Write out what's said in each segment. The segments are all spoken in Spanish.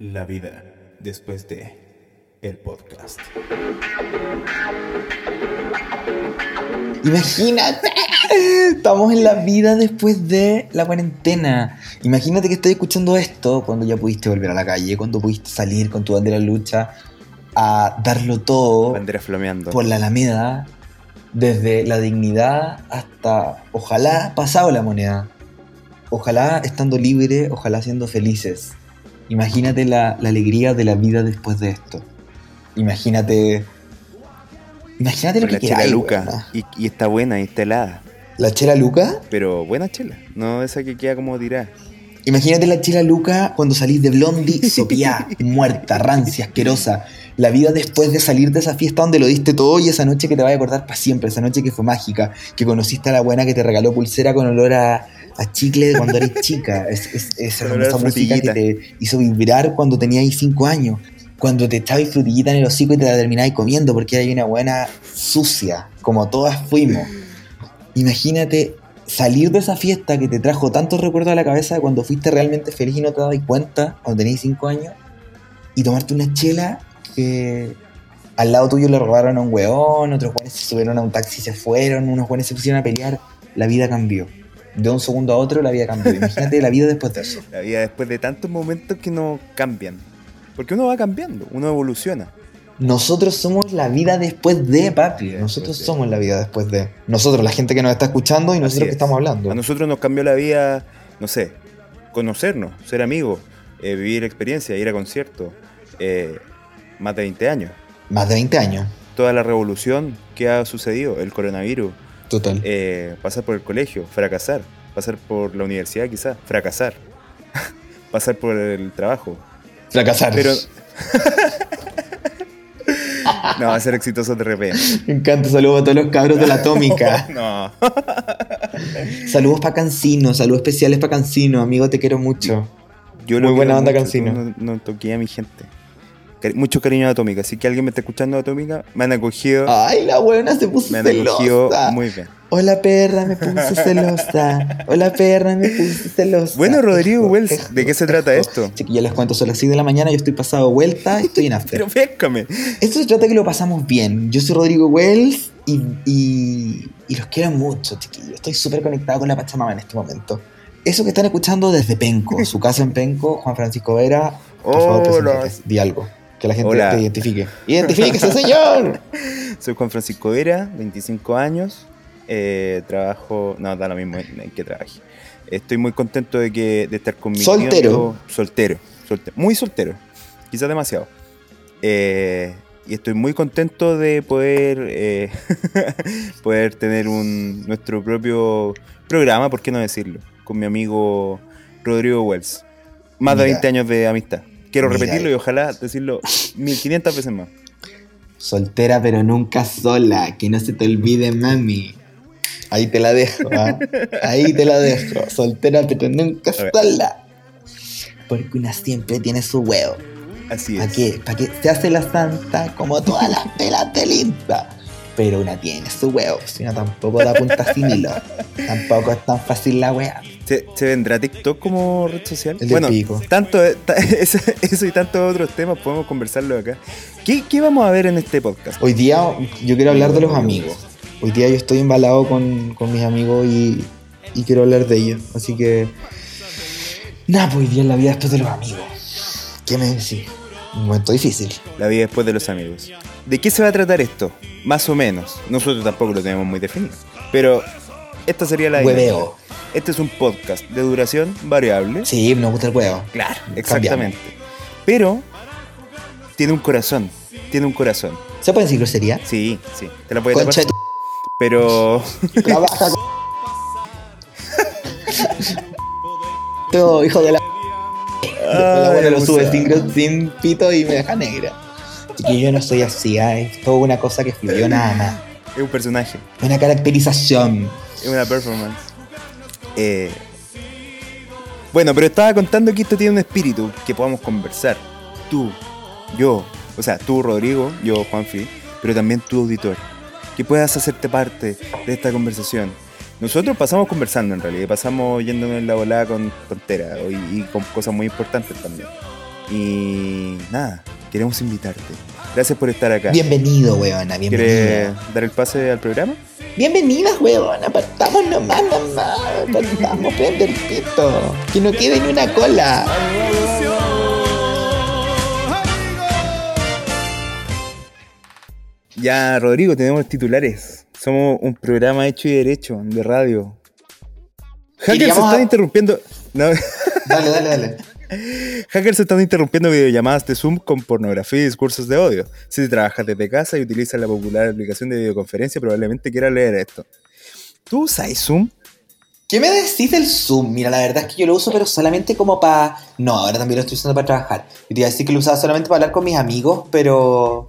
La vida después de el podcast. Imagínate, estamos en la vida después de la cuarentena. Imagínate que estoy escuchando esto cuando ya pudiste volver a la calle, cuando pudiste salir con tu bandera de lucha a darlo todo Bandera flameando. por la Alameda, desde la dignidad hasta, ojalá, pasado la moneda. Ojalá estando libre, ojalá siendo felices. Imagínate la, la alegría de la vida después de esto. Imagínate. Imagínate lo que la chela Luca. Y, y está buena y está helada. La chela Luca. Pero buena chela. No esa que queda como tirada. Imagínate la chela Luca cuando salís de Blondie, sopiá, muerta, rancia, asquerosa. La vida después de salir de esa fiesta donde lo diste todo y esa noche que te vas a acordar para siempre, esa noche que fue mágica, que conociste a la buena que te regaló pulsera con olor a, a chicle de cuando eres chica. Es, es- esa música que te hizo vibrar cuando tenías 5 años. Cuando te echabas frutillita en el hocico y te la terminabas comiendo porque era una buena sucia, como todas fuimos. Imagínate salir de esa fiesta que te trajo tantos recuerdos a la cabeza de cuando fuiste realmente feliz y no te dabas cuenta cuando tenías 5 años y tomarte una chela que al lado tuyo le robaron a un weón, otros weones se subieron a un taxi y se fueron, unos weones se pusieron a pelear, la vida cambió. De un segundo a otro la vida cambió. Imagínate la vida después de eso. La vida después de tantos momentos que no cambian. Porque uno va cambiando, uno evoluciona. Nosotros somos la vida después de, papi. Nosotros de. somos la vida después de. Nosotros, la gente que nos está escuchando y nosotros Así que es. estamos hablando. A nosotros nos cambió la vida, no sé, conocernos, ser amigos, eh, vivir experiencias, ir a conciertos. eh, más de 20 años. Más de 20 años. Toda la revolución que ha sucedido, el coronavirus, Total. eh, pasar por el colegio, fracasar, pasar por la universidad quizás, fracasar, pasar por el trabajo. Fracasar. Pero... no, va a ser exitoso de repente. Me encanta. Saludos a todos los cabros de la atómica. No. saludos para Cancino. Saludos especiales para Cancino. Amigo, te quiero mucho. Yo Muy buena onda, mucho, Cancino. No, no toqué a mi gente. Mucho cariño a Atómica. Así que alguien me está escuchando de Atómica, me han acogido. Ay, la buena se puso me han acogido celosa. muy bien. Hola perra, me puse celosa. Hola perra, me puse celosa. Bueno, Rodrigo Wells, ¿de qué se trata esto? Chiquillos, les cuento, son las 6 de la mañana, yo estoy pasado vuelta, estoy en after. Pero féscame. Esto se trata de que lo pasamos bien. Yo soy Rodrigo Wells y, y, y los quiero mucho, chiquillos. Estoy súper conectado con la Pachamama en este momento. Eso que están escuchando desde Penco, su casa en Penco, Juan Francisco Vera, por favor, di algo. Que la gente Hola. te identifique. ¡Identifíquese, señor! Soy Juan Francisco Vera, 25 años. eh, trabajo. No, da lo mismo en, que trabaje. Estoy muy contento de, que, de estar con mi Soltero. soltero. Soltero. Muy soltero. Quizás demasiado. Eh, y estoy muy contento de poder eh, poder tener un nuestro propio programa, ¿por qué no decirlo? Con mi amigo Rodrigo Wells. Más de Mira. 20 años de amistad. Quiero Mira. repetirlo y ojalá decirlo 1500 veces más. Soltera pero nunca sola, que no se te olvide, mami. Ahí te la dejo, ¿ah? Ahí te la dejo. Soltera pero nunca sola. Porque una siempre tiene su huevo. Así ¿Para es. qué? ¿Para qué? Se hace la santa como todas las pelas de linda. Pero una tiene su huevo, si una tampoco da punta sin hilo. Tampoco es tan fácil la wea. ¿Se, se vendrá TikTok como red social? El bueno, pico. tanto ta- eso, eso y tantos otros temas podemos conversarlo acá. ¿Qué, qué vamos a ver en este podcast? Hoy día yo quiero hablar de los amigos. Hoy día yo estoy embalado con, con mis amigos y, y quiero hablar de ellos. Así que. Nada, pues hoy día es la vida después de los amigos. ¿Qué me decís? Un momento difícil. La vida después de los amigos. ¿De qué se va a tratar esto? Más o menos. Nosotros tampoco lo tenemos muy definido. Pero esta sería la idea. Hueveo. Este es un podcast de duración variable. Sí, nos gusta el huevo. Claro, exactamente. Pero tiene un corazón. Tiene un corazón. ¿Se puede decir grosería? Sí, sí. Te la puedes Concha. Pero. Trabaja con... Todo, hijo de la... La abuela lo sube sin, sin pito y me deja negra. Así que yo no soy así, ah, es toda una cosa que fluyó nada más. es un personaje. Una caracterización. Es una performance. Eh, bueno, pero estaba contando que esto tiene un espíritu que podamos conversar. Tú, yo, o sea, tú, Rodrigo, yo, Juanfi, pero también tu auditor. Que puedas hacerte parte de esta conversación. Nosotros pasamos conversando en realidad, pasamos yéndonos en la volada con tonteras y con cosas muy importantes también. Y nada, queremos invitarte. Gracias por estar acá. Bienvenido, weona, bienvenido. ¿Quieres dar el pase al programa? Bienvenidas, weona, partamos nomás, nomás. Partamos, prende el pito. Que no quede ni una cola. Ya, Rodrigo, tenemos titulares. Somos un programa hecho y derecho de radio. Hackers se a- interrumpiendo. No, Dale, dale, dale. Hackers están interrumpiendo videollamadas de Zoom con pornografía y discursos de odio. Si trabajas desde casa y utilizas la popular aplicación de videoconferencia, probablemente quieras leer esto. ¿Tú usas Zoom? ¿Qué me decís del Zoom? Mira, la verdad es que yo lo uso, pero solamente como para. No, ahora también lo estoy usando para trabajar. Y te iba a decir que lo usaba solamente para hablar con mis amigos, pero.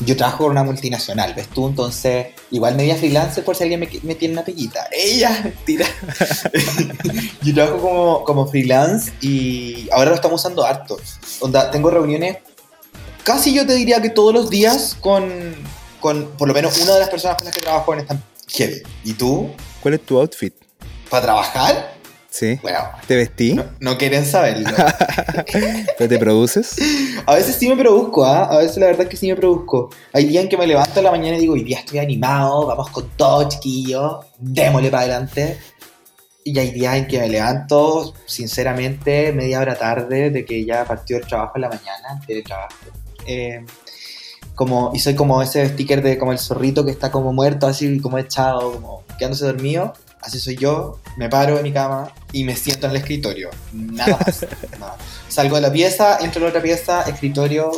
Yo trabajo con una multinacional, ¿ves tú? Entonces, igual media freelancer por si alguien me, me tiene una peguita. ¡Ella! Mentira. yo trabajo como, como freelance y ahora lo estamos usando harto. Onda, tengo reuniones casi yo te diría que todos los días con, con por lo menos una de las personas con las que trabajo en esta heavy. ¿Y tú? ¿Cuál es tu outfit? ¿Para trabajar? ¿Sí? Bueno, ¿Te vestí? no, no quieren saberlo. ¿Pero te produces? A veces sí me produzco, ¿ah? A veces la verdad es que sí me produzco. Hay días en que me levanto en la mañana y digo, hoy día estoy animado, vamos con todo, chiquillo, démosle para adelante. Y hay días en que me levanto, sinceramente, media hora tarde de que ya partió el trabajo en la mañana, el trabajo. Eh, como, y soy como ese sticker de como el zorrito que está como muerto, así como echado, como quedándose dormido. Así soy yo, me paro de mi cama y me siento en el escritorio. Nada más. nada. Salgo de la pieza, entro a la otra pieza, escritorio,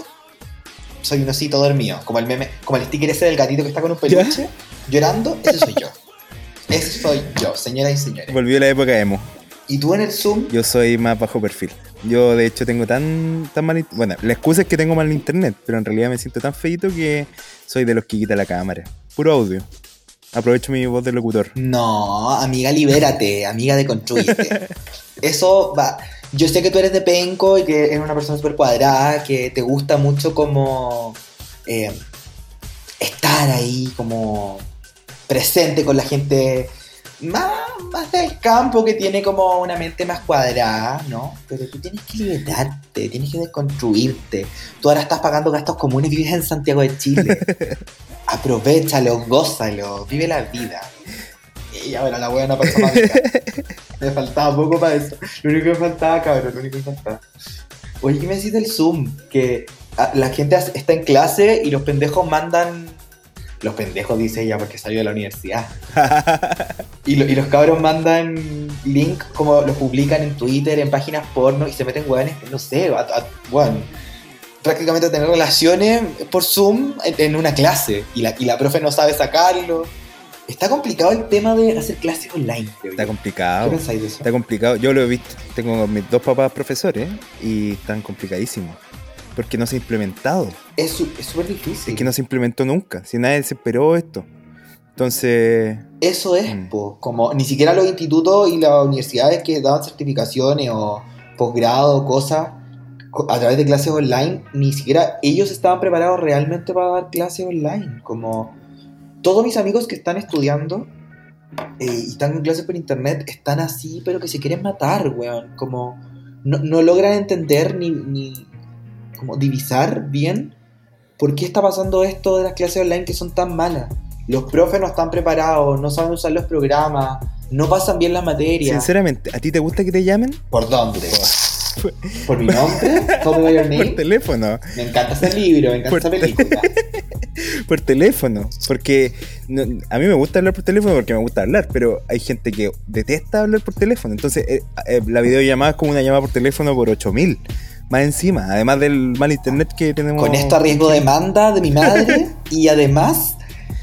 soy un osito dormido. Como el meme, como el sticker ese del gatito que está con un peluche, llorando, ese soy yo. Ese soy yo, señoras y señores. Volvió la época emo. Y tú en el Zoom, Yo soy más bajo perfil. Yo, de hecho, tengo tan, tan mal. Bueno, la excusa es que tengo mal internet, pero en realidad me siento tan feito que soy de los que quita la cámara. Puro audio. Aprovecho mi voz de locutor. no, amiga, libérate, amiga, deconstrúyete. Eso va. Yo sé que tú eres de penco y que eres una persona súper cuadrada, que te gusta mucho como eh, estar ahí, como presente con la gente más, más del campo que tiene como una mente más cuadrada, ¿no? Pero tú tienes que liberarte, tienes que desconstruirte. Tú ahora estás pagando gastos comunes, vives en Santiago de Chile. Aprovechalo, gózalo, vive la vida. Y ahora la buena rica. Me faltaba poco para eso. Lo único que me faltaba, cabrón, lo único que me faltaba. Oye, ¿qué me decís del Zoom? Que ah, la gente está en clase y los pendejos mandan. Los pendejos, dice ella, porque salió de la universidad. Y, lo- y los cabros mandan link, como los publican en Twitter, en páginas porno, y se meten weones, no sé, a, a- weón, prácticamente a tener relaciones por Zoom en, en una clase. Y la, y la profe no sabe sacarlo. Está complicado el tema de hacer clases online, creo Está yo. ¿Qué complicado. pensáis de eso? Está complicado. Yo lo he visto. Tengo mis dos papás profesores y están complicadísimos. Porque no se ha implementado. Es súper difícil. Es que no se implementó nunca. Si nadie se esperó esto. Entonces, Eso es, Mm. po, como ni siquiera los institutos y las universidades que daban certificaciones o posgrado, cosas, co- a través de clases online, ni siquiera ellos estaban preparados realmente para dar clases online. Como todos mis amigos que están estudiando eh, y están en clases por internet están así, pero que se quieren matar, weón. Como no, no logran entender ni, ni como divisar bien por qué está pasando esto de las clases online que son tan malas. Los profes no están preparados, no saben usar los programas, no pasan bien las materias. sinceramente, ¿a ti te gusta que te llamen? ¿Por dónde? ¿Por mi nombre? ¿Call me by your Por teléfono. Me encanta ese libro, me encanta Por esa película. Por teléfono. Porque no- a mí me gusta hablar por teléfono porque me gusta hablar, pero hay gente que detesta hablar por teléfono. Entonces, eh, eh, la videollamada es como una llamada por teléfono por 8000. Más encima, además del mal internet que tenemos. Con esto arriesgo demanda de mi madre y además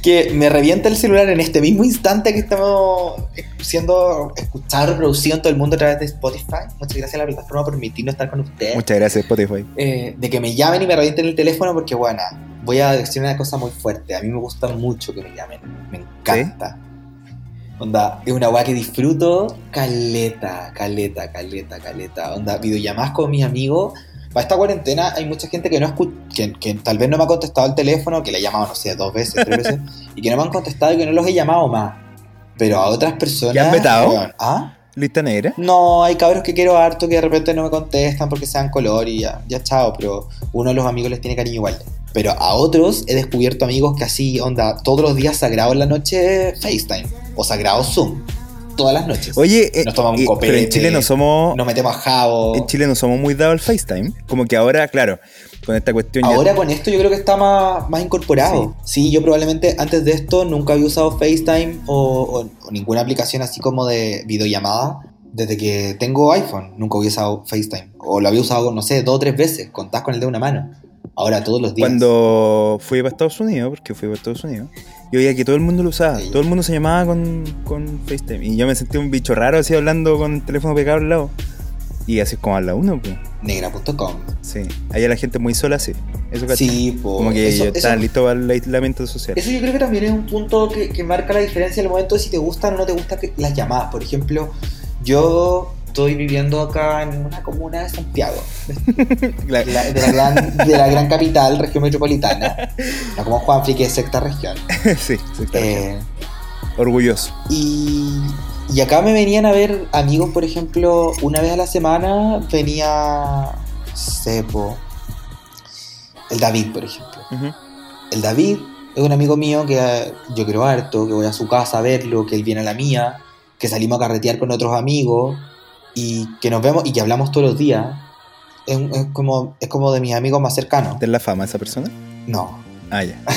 que me revienta el celular en este mismo instante que estamos siendo escuchado, reproducido en todo el mundo a través de Spotify. Muchas gracias a la plataforma por permitirnos estar con ustedes. Muchas gracias, Spotify. Eh, de que me llamen y me revienten el teléfono porque, bueno, voy a decir una cosa muy fuerte. A mí me gusta mucho que me llamen. Me encanta. Onda, es una weá que disfruto caleta, caleta, caleta, caleta. Onda, videollamadas con mis amigos. Para esta cuarentena hay mucha gente que no que, que tal vez no me ha contestado el teléfono, que le he llamado, no sé, dos veces, tres veces, y que no me han contestado y que no los he llamado más. Pero a otras personas. ¿Ya han vetado? ¿Ah? ¿Lista negra? No, hay cabros que quiero harto que de repente no me contestan porque sean color y ya, ya chao, pero uno de los amigos les tiene cariño igual. Pero a otros he descubierto amigos que así, onda, todos los días sagrado en la noche FaceTime o sagrado Zoom. Todas las noches. Oye, eh, Nos tomamos un eh, copete. pero en Chile no somos. Nos metemos a jabo. En Chile no somos muy dados al FaceTime. Como que ahora, claro, con esta cuestión ya- Ahora con esto yo creo que está más, más incorporado. Sí. yo probablemente antes de esto nunca había usado FaceTime o, o- o ninguna aplicación así como de videollamada. Desde que tengo iPhone nunca había usado FaceTime. O lo había usado, no sé, dos o tres veces. Contás con el de una mano. Ahora todos los días. Cuando fui para Estados Unidos, porque fui para Estados Unidos, yo veía que todo el mundo lo usaba. Sí. Todo el mundo se llamaba con, con FaceTime. Y yo me sentí un bicho raro así hablando con el teléfono pegado al lado. Y así es como habla uno, pues. Negra.com. Sí. Allá la gente muy sola, sí. Eso ¿cachai? Sí, po, Como que eso- están listos para el aislamiento social. Eso yo creo que también es un punto que, que marca la diferencia en el momento de si te gustan o no te gustan que- las llamadas. Por ejemplo, yo estoy viviendo acá en una comuna de Santiago, La- de la, gran, de la gran capital, región metropolitana. No como Juanfri, que es sexta región. sí, bien. Eh, Orgulloso. y, y acá me venían a ver amigos, por ejemplo, una vez a la semana venía Cepo, el David, por ejemplo. El David es un amigo mío que eh, yo creo harto, que voy a su casa a verlo, que él viene a la mía, que salimos a carretear con otros amigos y que nos vemos y que hablamos todos los días. Es, como, es como de mis amigos más cercanos. ¿Ten la fama esa persona? No. Ah, ya.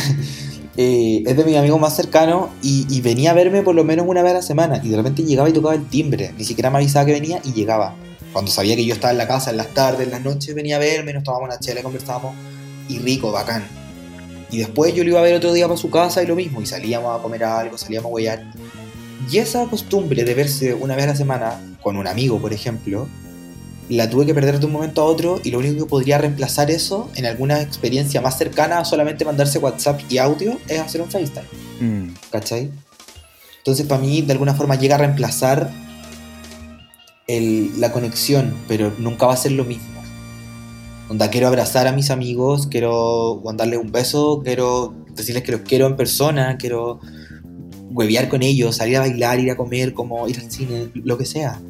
Eh, es de mis amigos más cercanos y, y venía a verme por lo menos una vez a la semana y de repente llegaba y tocaba el timbre. Ni siquiera me avisaba que venía y llegaba. Cuando sabía que yo estaba en la casa en las tardes, en las noches, venía a verme, nos tomábamos una chela, conversábamos y rico, bacán. Y después yo lo iba a ver otro día para su casa y lo mismo, y salíamos a comer algo, salíamos a huellar. Y esa costumbre de verse una vez a la semana con un amigo, por ejemplo, la tuve que perder de un momento a otro y lo único que podría reemplazar eso en alguna experiencia más cercana a solamente mandarse WhatsApp y audio es hacer un FaceTime, Mm. ¿cachai? Entonces para mí de alguna forma llega a reemplazar el- la conexión, pero nunca va a ser lo mismo. Onda, quiero abrazar a mis amigos, quiero darles un beso, quiero decirles que los quiero en persona, quiero huevear con ellos, salir a bailar, ir a comer, como ir al cine, lo que sea.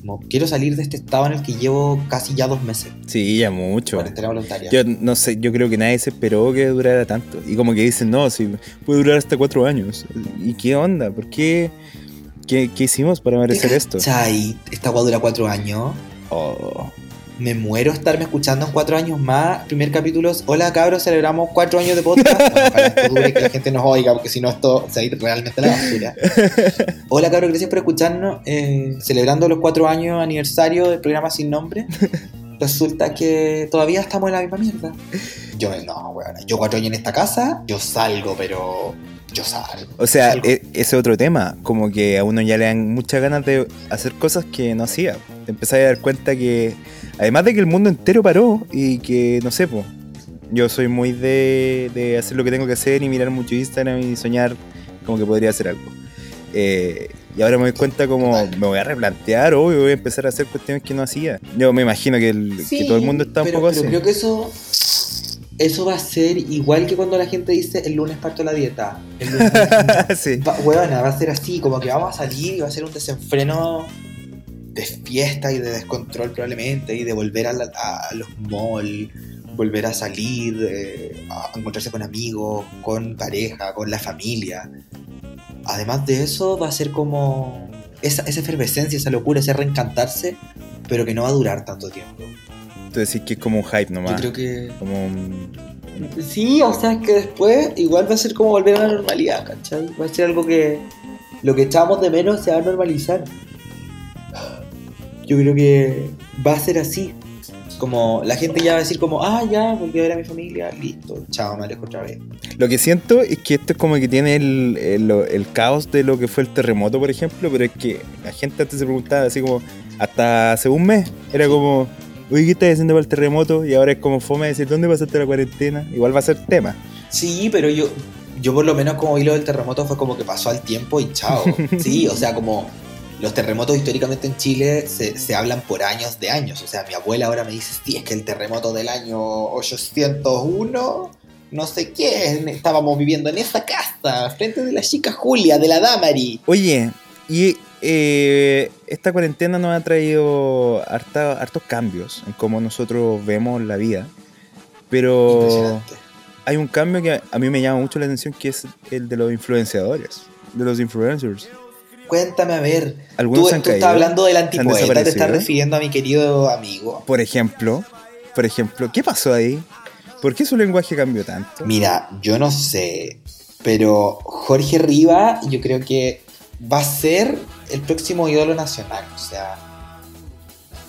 Como, quiero salir de este estado en el que llevo casi ya dos meses. Sí, ya mucho. Cuarentena voluntaria. Yo no sé, yo creo que nadie se esperó que durara tanto. Y como que dicen, no, si puede durar hasta cuatro años. ¿Y qué onda? ¿Por qué? ¿Qué, qué hicimos para merecer esto? Chai, esta agua dura cuatro años. Oh. Me muero estarme escuchando en cuatro años más. Primer capítulo, hola cabros, celebramos cuatro años de podcast. Bueno, ojalá esto dure y que la gente nos oiga, porque si no esto se ir realmente a la basura. Hola cabros, gracias por escucharnos. Eh, celebrando los cuatro años aniversario del programa Sin Nombre. Resulta que todavía estamos en la misma mierda. Yo, no, weón, yo cuatro años en esta casa, yo salgo, pero yo salgo. O sea, Salgo. e- ese otro tema, como que a uno ya le dan muchas ganas de hacer cosas que no hacía. Te empezás a dar cuenta que, además de que el mundo entero paró y que, no sé, po, yo soy muy de, de hacer lo que tengo que hacer y mirar mucho Instagram y soñar como que podría hacer algo. Eh, y ahora me doy cuenta como Total. me voy a replantear, obvio, voy a empezar a hacer cuestiones que no hacía. Yo me imagino que, el- que todo el mundo está un pero, poco pero así. creo que eso eso va a ser igual que cuando la gente dice el lunes parto la dieta. El lunes sí. va, va a ser así, como que vamos a salir y va a ser un desenfreno de fiesta y de descontrol probablemente y de volver a, la- a los malls, volver a salir, eh, a encontrarse con amigos, con pareja, con la familia. Además de eso va a ser como esa, esa efervescencia, esa locura, ese reencantarse, pero que no va a durar tanto tiempo. Tú decís que es como un hype Yo nomás. creo que. Como un- Sí, o sea, es que después igual va a ser como volver a la normalidad, ¿cachai? Va a ser algo que. Lo que echábamos de menos se va a normalizar. Yo creo que va a ser así. Como la gente ya va a decir como, ah, ya, volví a ver a mi familia, listo, chao, me alejo otra vez. Lo que siento es que esto es como que tiene el, el- el caos de lo que fue el terremoto, por ejemplo, pero es que la gente antes se preguntaba así como, hasta hace un mes, era como, oye, ¿qué estás haciendo para el terremoto? Y ahora es como fome decir, ¿dónde pasaste la cuarentena? Igual va a ser tema. Sí, pero yo, yo por lo menos como vi lo del terremoto fue como que pasó al tiempo y chao. Sí, o sea, como los terremotos históricamente en Chile se, se hablan por años de años. O sea, mi abuela ahora me dice, sí, es que el terremoto del año 801, no sé qué, estábamos viviendo en esa casa, frente de la chica Julia, de la Damari. Oye, y eh, esta cuarentena nos ha traído harta- hartos cambios en cómo nosotros vemos la vida. Pero hay un cambio que a mí me llama mucho la atención, que es el de los influenciadores, de los influencers. Cuéntame, a ver. Algunos Tú, se han tú caído, estás hablando del antipoeta, te estás refiriendo a mi querido amigo. Por ejemplo, por ejemplo, ¿qué pasó ahí? ¿Por qué su lenguaje cambió tanto? Mira, yo no sé, pero Jorge Riva yo creo que va a ser el próximo ídolo nacional. O sea,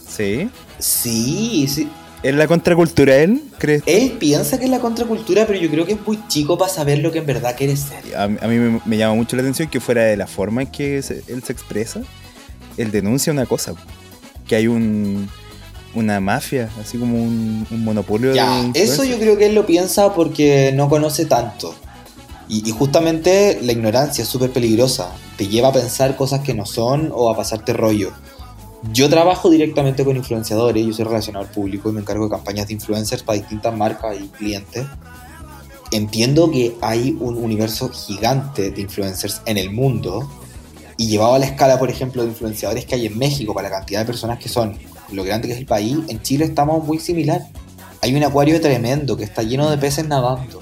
Sí. sí, sí. ¿Es la contracultura él? ¿Crees? Él piensa que es la contracultura, pero yo creo que es muy chico para saber lo que en verdad quiere ser. A, a mí me, me llama mucho la atención que fuera de la forma en que se- él se expresa, él denuncia una cosa, que hay un una mafia, así como un, un monopolio de Ya, eso influencers. yo creo que él lo piensa porque no conoce tanto. Y, justamente la ignorancia es súper peligrosa. Te lleva a pensar cosas que no son o a pasarte rollo. Yo trabajo directamente con influenciadores, yo soy relacionador público y me encargo de campañas de influencers para distintas marcas y clientes. Entiendo que hay un universo gigante de influencers en el mundo y llevado a la escala, por ejemplo, de influenciadores que hay en México para la cantidad de personas que son, lo grande que es el país, en Chile estamos muy similar. Hay un acuario tremendo que está lleno de peces nadando.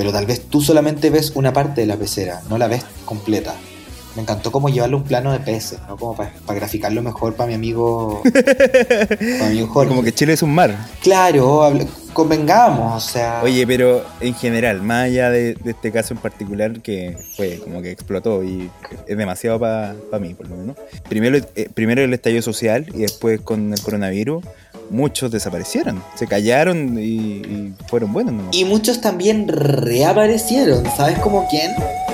Pero tal vez tú solamente ves una parte de la pecera, no la ves completa. Me encantó como llevarle un plano de peces, ¿no? Como para graficarlo mejor para mi amigo. para mi amigo Jorge. Como que Chile es un mar. Claro, convengamos, o sea. Oye, pero en general, más allá de, de este caso en particular que fue como que explotó y es demasiado para mí, por lo menos. Primero, eh, primero el estallido social y después con el coronavirus, muchos desaparecieron, se callaron y, y fueron buenos, ¿no? Y muchos también reaparecieron, ¿sabes como quién?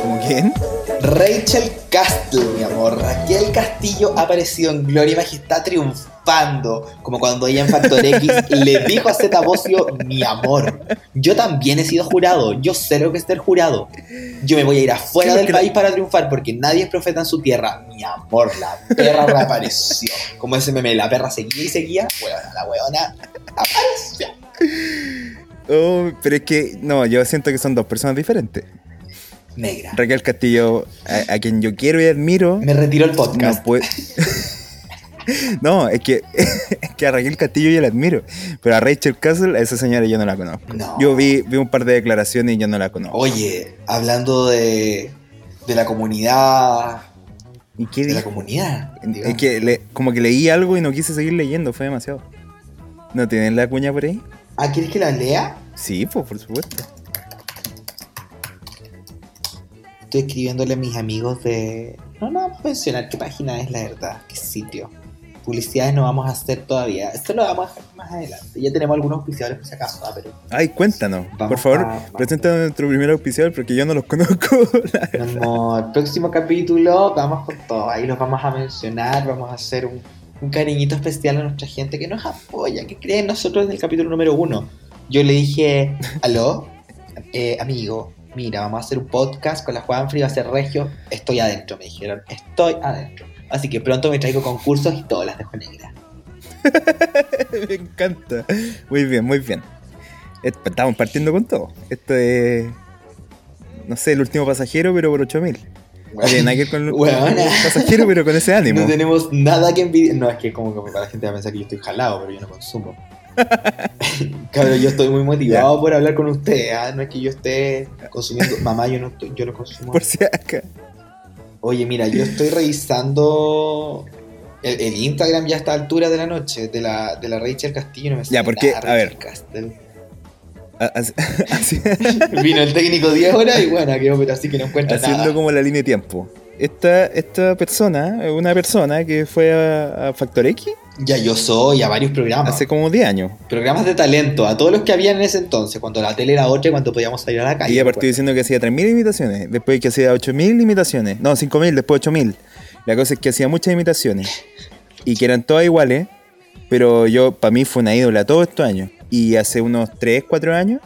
¿Como quién? Rachel Castle, mi amor. Raquel Castillo ha aparecido en Gloria y Majestad triunfando. Como cuando ella en Factor X le dijo a Zeta Bocio, mi amor. Yo también he sido jurado. Yo sé lo que es ser jurado. Yo me voy a ir afuera del país para triunfar porque nadie es profeta en su tierra. Mi amor, la perra reapareció. Como ese meme, la perra seguía y seguía. Bueno, la weona apareció. Oh, pero es que, no, yo siento que son dos personas diferentes. Negra. Raquel Castillo, a, a quien yo quiero y admiro, Me retiro el no podcast. puede... no, es que, es que a Raquel Castillo yo la admiro, pero a Rachel Castle, a esa señora yo no la conozco. No. Yo vi, vi un par de declaraciones y yo no la conozco. Oye, hablando de, de la comunidad. ¿Y qué De la comunidad. Es que le- como que leí algo y no quise seguir leyendo, fue demasiado. ¿No tienen la cuña por ahí? Ah, ¿quieres que la lea? Sí, pues por supuesto. Estoy escribiéndole a mis amigos de. No, no vamos a mencionar qué página es la verdad, qué sitio. Publicidades no vamos a hacer todavía. Esto lo vamos a dejar más adelante. Ya tenemos algunos auspiciadores por si acaso, ah, pero. Ay, cuéntanos. Vamos por favor, a- a nuestro primer auspiciador porque yo no los conozco. Como el próximo capítulo, vamos con todo. Ahí los vamos a mencionar, vamos a hacer un, un cariñito especial a nuestra gente que nos apoya, que cree en nosotros en el capítulo número uno. Yo le dije, aló, eh, amigo, mira, vamos a hacer un podcast con la Juanfrey, va a ser regio. Estoy adentro, me dijeron, estoy adentro. Así que pronto me traigo concursos y todas las dejo negras. Me encanta. Muy bien, muy bien. Et- Estamos partiendo con todo. Esto es. No sé, el último pasajero, pero por 8000. No tiene nada que ver con el pasajero, pero con ese ánimo. No tenemos nada que envidiar. No, es que como que la gente va a pensar que yo estoy jalado, pero yo no consumo. Cabrón, yo estoy muy motivado por hablar con usted. ¿ah? No es que yo esté consumiendo. Mamá, yo no, estoy- yo no consumo. Por si acá. Oye, mira, yo estoy revisando el, el Instagram ya a esta altura de la noche de la, de la Rachel Castillo. No me Ya, porque, nada, a ver. Así- así- Vino el técnico 10 horas y bueno, quedó pero así que no encuentra haciendo nada. como la línea de tiempo. Esta, esta persona, una persona que fue a, a Factor X Ya yo soy a varios programas. hace como 10 años. Programas de talento, a todos los que habían en ese entonces, cuando la tele era otra y cuando podíamos salir a la calle. Y ella partió diciendo que hacía 3.000 imitaciones, después que hacía 8.000 imitaciones, no, 5.000, después 8.000. La cosa es que hacía muchas imitaciones y que eran todas iguales, pero yo, para mí fue una ídola todos estos años. Y hace unos 3, 4 años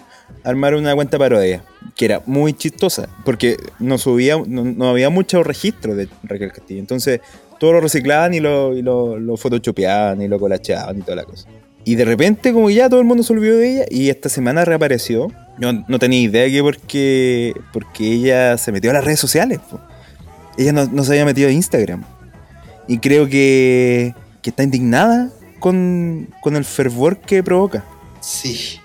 armaron una cuenta parodia, que era muy chistosa, porque no subía, no, no había mucho registro de Raquel Castillo. Entonces, todo lo reciclaban y lo, y lo, lo photoshopeaban y lo colacheaban y toda la cosa. Y de repente, como ya todo el mundo se olvidó de ella, y esta semana reapareció. Yo no tenía idea que porque, porque ella se metió a las redes sociales. Ella no, no se había metido a Instagram. Y creo que, que está indignada con, con el fervor que provoca. Sí,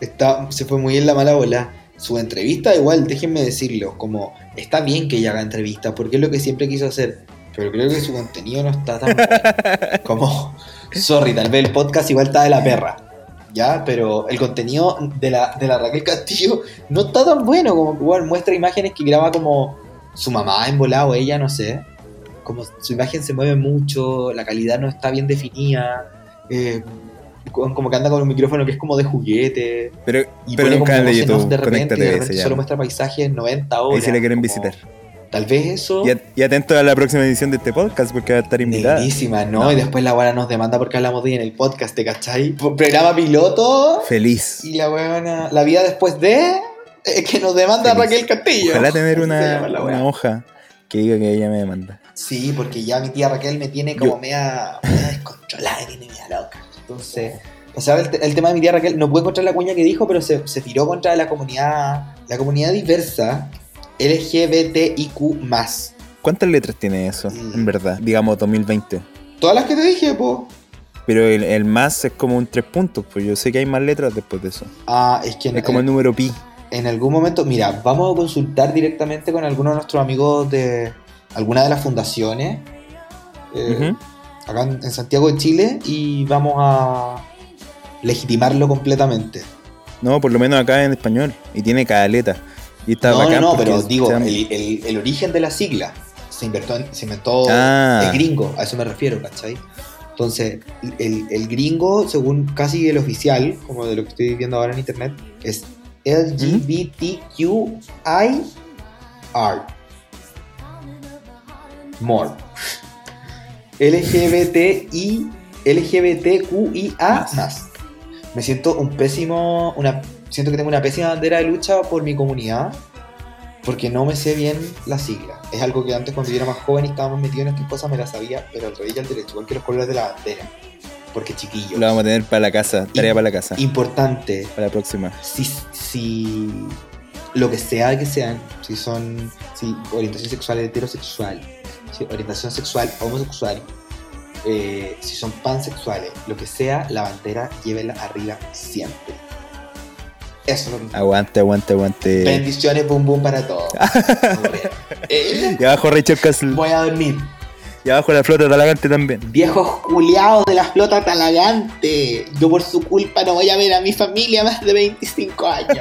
está, se fue muy en la mala bola. Su entrevista, igual, déjenme decirlo, como está bien que ella haga entrevistas, porque es lo que siempre quiso hacer, pero creo que su contenido no está tan bueno. Como, sorry, tal vez el podcast igual está de la perra, ¿ya? Pero el contenido de la, de la Raquel Castillo no está tan bueno, como que muestra imágenes que graba como su mamá en volado, ella, no sé. Como su imagen se mueve mucho, la calidad no está bien definida. eh, como que anda con un micrófono que es como de juguete. Pero, Y pero pone como de YouTube, de repente, y de repente solo muestra paisajes 90 horas. Ahí si le quieren como- visitar. Tal vez eso. Y, at- y atento a la próxima edición de este podcast porque va a estar invitada. Negrísima, ¿no? No. Y después la buena nos demanda porque hablamos de ella en el podcast, ¿te cachai? Programa piloto. Feliz. Y la buena. La vida después de. eh, que nos demanda Feliz. Raquel Castillo. Ojalá tener una, una hoja que diga que ella me demanda. Sí, porque ya mi tía Raquel me tiene como Yo- media, media descontrolada, me tiene media loca. Entonces, o sea, el, el tema de mi tía Raquel, no pude encontrar la cuña que dijo, pero se, se tiró contra la comunidad, la comunidad diversa LGBTIQ+. ¿Cuántas letras tiene eso, Mm. en verdad? Digamos 2020. Todas las que te dije, po. Pero el, el más es como un tres puntos, pues yo sé que hay más letras después de eso. Ah, es que en, Es como el número pi. en algún momento, mira, vamos a consultar directamente con algunos de nuestros amigos de alguna de las fundaciones eh, acá en, en Santiago de Chile y vamos a legitimarlo completamente. No, por lo menos acá en español. Y tiene cada letra. Y está no, no, no, pero digo, el, el- el origen de la sigla se inventó, en- se inventó Ah. el gringo, a eso me refiero, ¿cachai? Entonces, el, el gringo, según casi el oficial, como de lo que estoy viendo ahora en internet, es LGBTQIR. More. LGBTI, LGBTQIA más. Me siento un pésimo, una, siento que tengo una pésima bandera de lucha por mi comunidad, porque no me sé bien la sigla. Es algo que antes cuando yo era más joven y estábamos metidos en estas cosas me la sabía, pero al revés al derecho, igual que los colores de la bandera. Porque chiquillos. Lo vamos a tener para la casa. Tarea para la casa. Importante, Para la próxima. si, si lo que sea que sean, si son si orientación sexual heterosexual, si orientación sexual homosexual, eh, si son pansexuales, lo que sea, la bandera llévela arriba siempre. Eso Aguante, aguante, aguante. Bendiciones, boom boom para todos. Eh, Y abajo Rachel Castle. voy a dormir. Y abajo la flota talagante también. Viejos culiados de la flota talagante. Yo por su culpa no voy a ver a mi familia más de 25 años.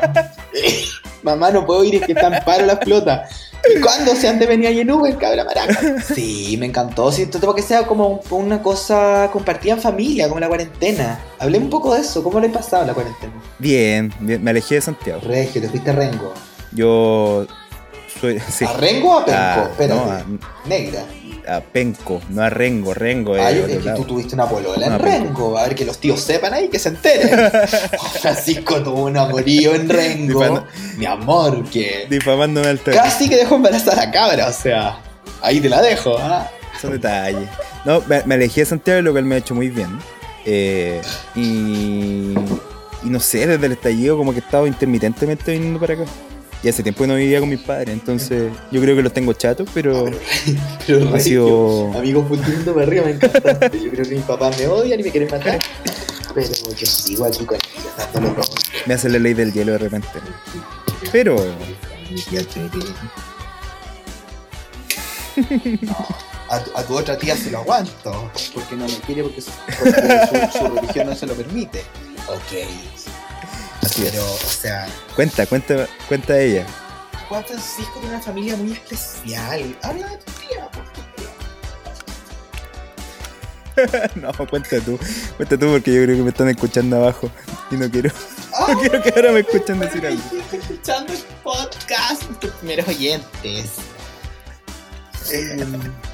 Mamá, no puedo ir, es que está en paro la flota. ¿Y cuándo se han de venir a en Uber, cabra maraca? Sí, me encantó. Siento que sea como un- una cosa compartida en familia, como la cuarentena. Hablemos un poco de eso. ¿Cómo le ha pasado la cuarentena? Bien, bien, me alejé de Santiago. Regio, te fuiste a Rengo. Yo soy. Sí. ¿A Rengo o a Penco? Ah, Espérate. no, Negra. A, Penco, no a Rengo. Rengo es otro es que tú tuviste una polola en Rengo. A ver que los tíos sepan ahí, que se enteren. Francisco tuvo un amorío en Rengo. Mi amor, que Difamándome al toque. casi que dejó embarazada a la cabra. O sea, ahí te la dejo. ¿ah? Son detalles. No, me, me alejé de Santiago, lo cual me ha hecho muy bien. Eh, y, y no sé, desde el estallido como que he estado intermitentemente viniendo para acá. Y hace tiempo que no vivía con mis padres, entonces yo creo que los tengo chatos, pero Pero ha regio. sido... Amigo fulgurindo para arriba, me encanta. Yo creo que mis papás me odian y me quieren matar. Pero yo sigo aquí con ellos. Me hace la ley del hielo de repente. Pero... A tu, a tu otra tía se lo aguanto. Porque no me quiere, porque su, porque su- su religión no se lo permite. Ok. Así es. Pero, o sea, Cuenta, cuenta, cuenta ella. Juan Francisco tiene una familia muy especial. Habla de tu tía, por favor. No, cuenta tú. Cuenta tú porque yo creo que me están escuchando abajo. Y no quiero, Ah, no quiero que ahora me escuchen decir algo. Estoy escuchando el podcast, nuestros primeros oyentes. Eh,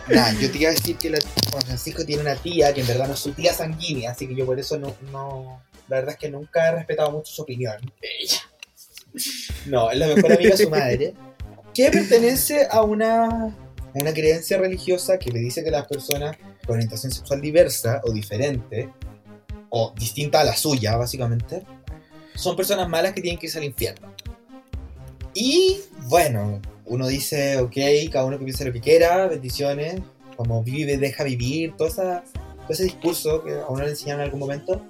nada, yo te iba a decir que la- Juan Francisco tiene una tía que en verdad no es su tía sanguínea, así que yo por eso no, no. La verdad es que nunca he respetado mucho su opinión. Ella. No, es la mejor amiga de su madre. Que pertenece a una, a una creencia religiosa que le dice que las personas con orientación sexual diversa o diferente, o distinta a la suya, básicamente, son personas malas que tienen que irse al infierno. Y bueno, uno dice, ok, cada uno que piense lo que quiera, bendiciones. Como vive, deja vivir, todo, esa, todo ese discurso que a uno le enseñaron en algún momento.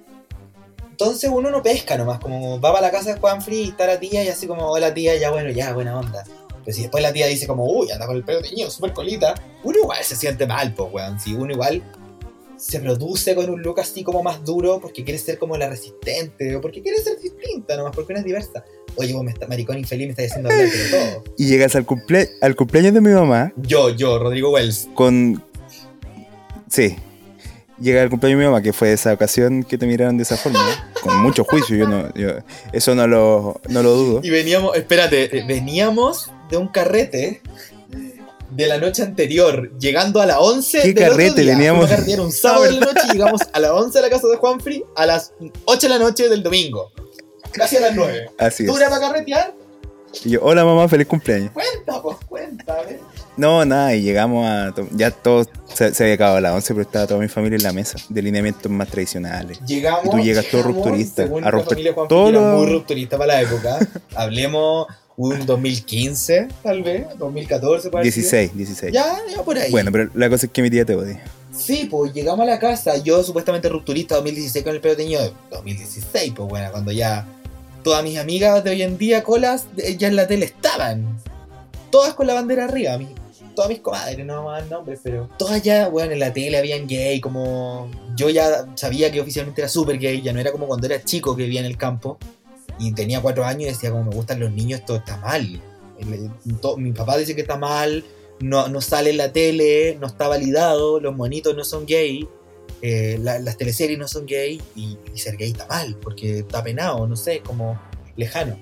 Entonces uno no pesca nomás, como va para la casa de Juan Free y está la tía y así como, hola tía, ya bueno, ya, buena onda. Pero si después la tía dice como, uy, anda con el pelo teñido, súper colita, uno igual se siente mal, pues, weón. Si uno igual se produce con un look así como más duro porque quiere ser como la resistente o porque quiere ser distinta nomás, porque uno es diversa. Oye, vos me está, maricón infeliz me está diciendo hablar de todo. Y llegas al, cumple al cumpleaños de mi mamá Yo, yo, Rodrigo Wells. con. Sí. Llega el cumpleaños de mi mamá, que fue esa ocasión que te miraron de esa forma. ¿no? Con mucho juicio, yo no. yo- eso no lo, no lo dudo. Y veníamos, espérate, eh, veníamos de un carrete de la noche anterior, llegando a las 11 ¿Qué del otro carrete? día. Veníamos- a un sábado de la noche y llegamos a las 11 de la casa de Juanfrey a las 8 de la noche del domingo. Casi a las 9. Así es. ¿Dura para carretear? Y yo, hola mamá, feliz cumpleaños. Cuenta, pues cuenta, ¿ves? No, nada, y llegamos a. Ya todo se, se había acabado a las 11, pero estaba toda mi familia en la mesa, de lineamientos más tradicionales. Llegamos. Y tú llegas todo rupturista, a Juanfrey, todo lo- muy rupturista para la época. Hablemos un 2015, tal vez, 2014, por ahí. 16, 16. Ya, ya por ahí. Bueno, pero la cosa es que mi tía te odia. Sí, pues llegamos a la casa, yo supuestamente rupturista 2016 con el pelo teñido, 2016, pues bueno, cuando ya todas mis amigas de hoy en día, colas, de- ya en la tele estaban. Todas con la bandera arriba, mi- todas mis comadres, no vamos a dar nombres, pero todas ya, bueno, en la tele habían gay, como yo ya sabía que oficialmente era súper gay, ya no era como cuando era chico que vivía en el campo y tenía cuatro años y decía como me gustan los niños, esto está mal. Mi papá dice que está mal, no, no sale en la tele, no está validado, los monitos no son gay, eh, la- las teleseries no son gay y, ser gay está mal, porque está penado, no sé, como lejano.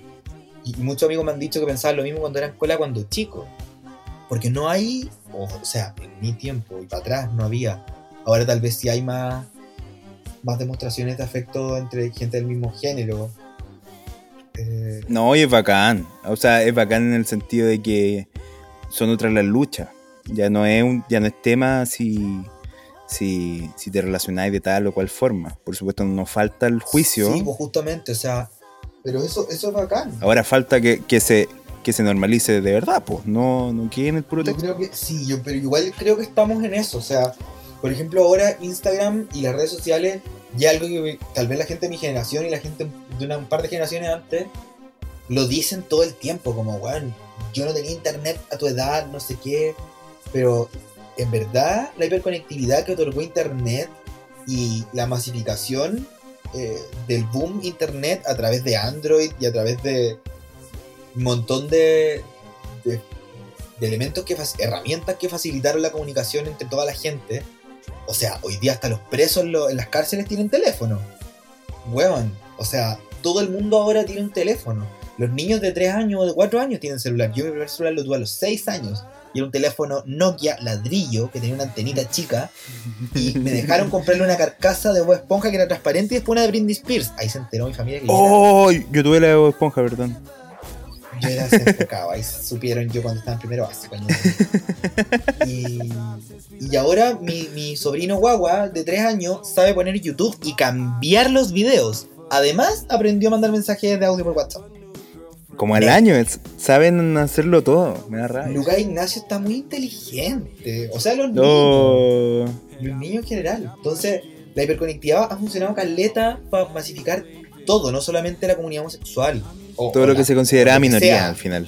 Y, muchos amigos me han dicho que pensaban lo mismo cuando era en escuela cuando chico. Porque no hay, o, o sea, en mi tiempo y para atrás no había. Ahora tal vez sí hay más, más demostraciones de afecto entre gente del mismo género. Eh, No, y es bacán. O sea, es bacán en el sentido de que son otras las luchas. Ya no es un, ya no es tema si, si, si te relacionáis de tal o cual forma. Por supuesto, nos falta el juicio. Sí, pues justamente, o sea, pero eso, eso es bacán. Ahora falta que, que se que se normalice de verdad, pues. No, no quede en el puro Yo texto. creo que sí, yo, pero igual creo que estamos en eso. O sea, por ejemplo, ahora Instagram y las redes sociales, ya algo que tal vez la gente de mi generación y la gente de una un par de generaciones antes lo dicen todo el tiempo, como, weón, yo no tenía internet a tu edad, no sé qué. Pero en verdad, la hiperconectividad que otorgó internet y la masificación eh, del boom internet a través de Android y a través de un montón de, de de elementos que herramientas que facilitaron la comunicación entre toda la gente. O sea, hoy día hasta los presos en, lo- en las cárceles tienen teléfono. Huevón. O sea, todo el mundo ahora tiene un teléfono. Los niños de 3 años o de 4 años tienen celular. Yo mi primer celular lo tuve a los 6 años. Y era un teléfono Nokia ladrillo que tenía una antenita chica. Y me dejaron comprarle una carcasa de Bob Esponja que era transparente y después una de Britney Spears. Ahí se enteró mi familia que yo era- ¡Oh! Yo tuve la de Bob esponja, perdón. yo era desenfocado, ahí supieron yo cuando estaba en primero básico. Y, y ahora mi, mi sobrino guagua de 3 años sabe poner YouTube y cambiar los videos. Además, aprendió a mandar mensajes de audio por WhatsApp. Como al año, es- saben hacerlo todo. Me da rabia. Lucas Ignacio está muy inteligente. O sea, los niños. Oh. Los niños en general. Entonces, la hiperconectividad ha funcionado caleta para masificar todo, no solamente la comunidad homosexual. O- Todo o lo la- que se consideraba minoría sea. al final.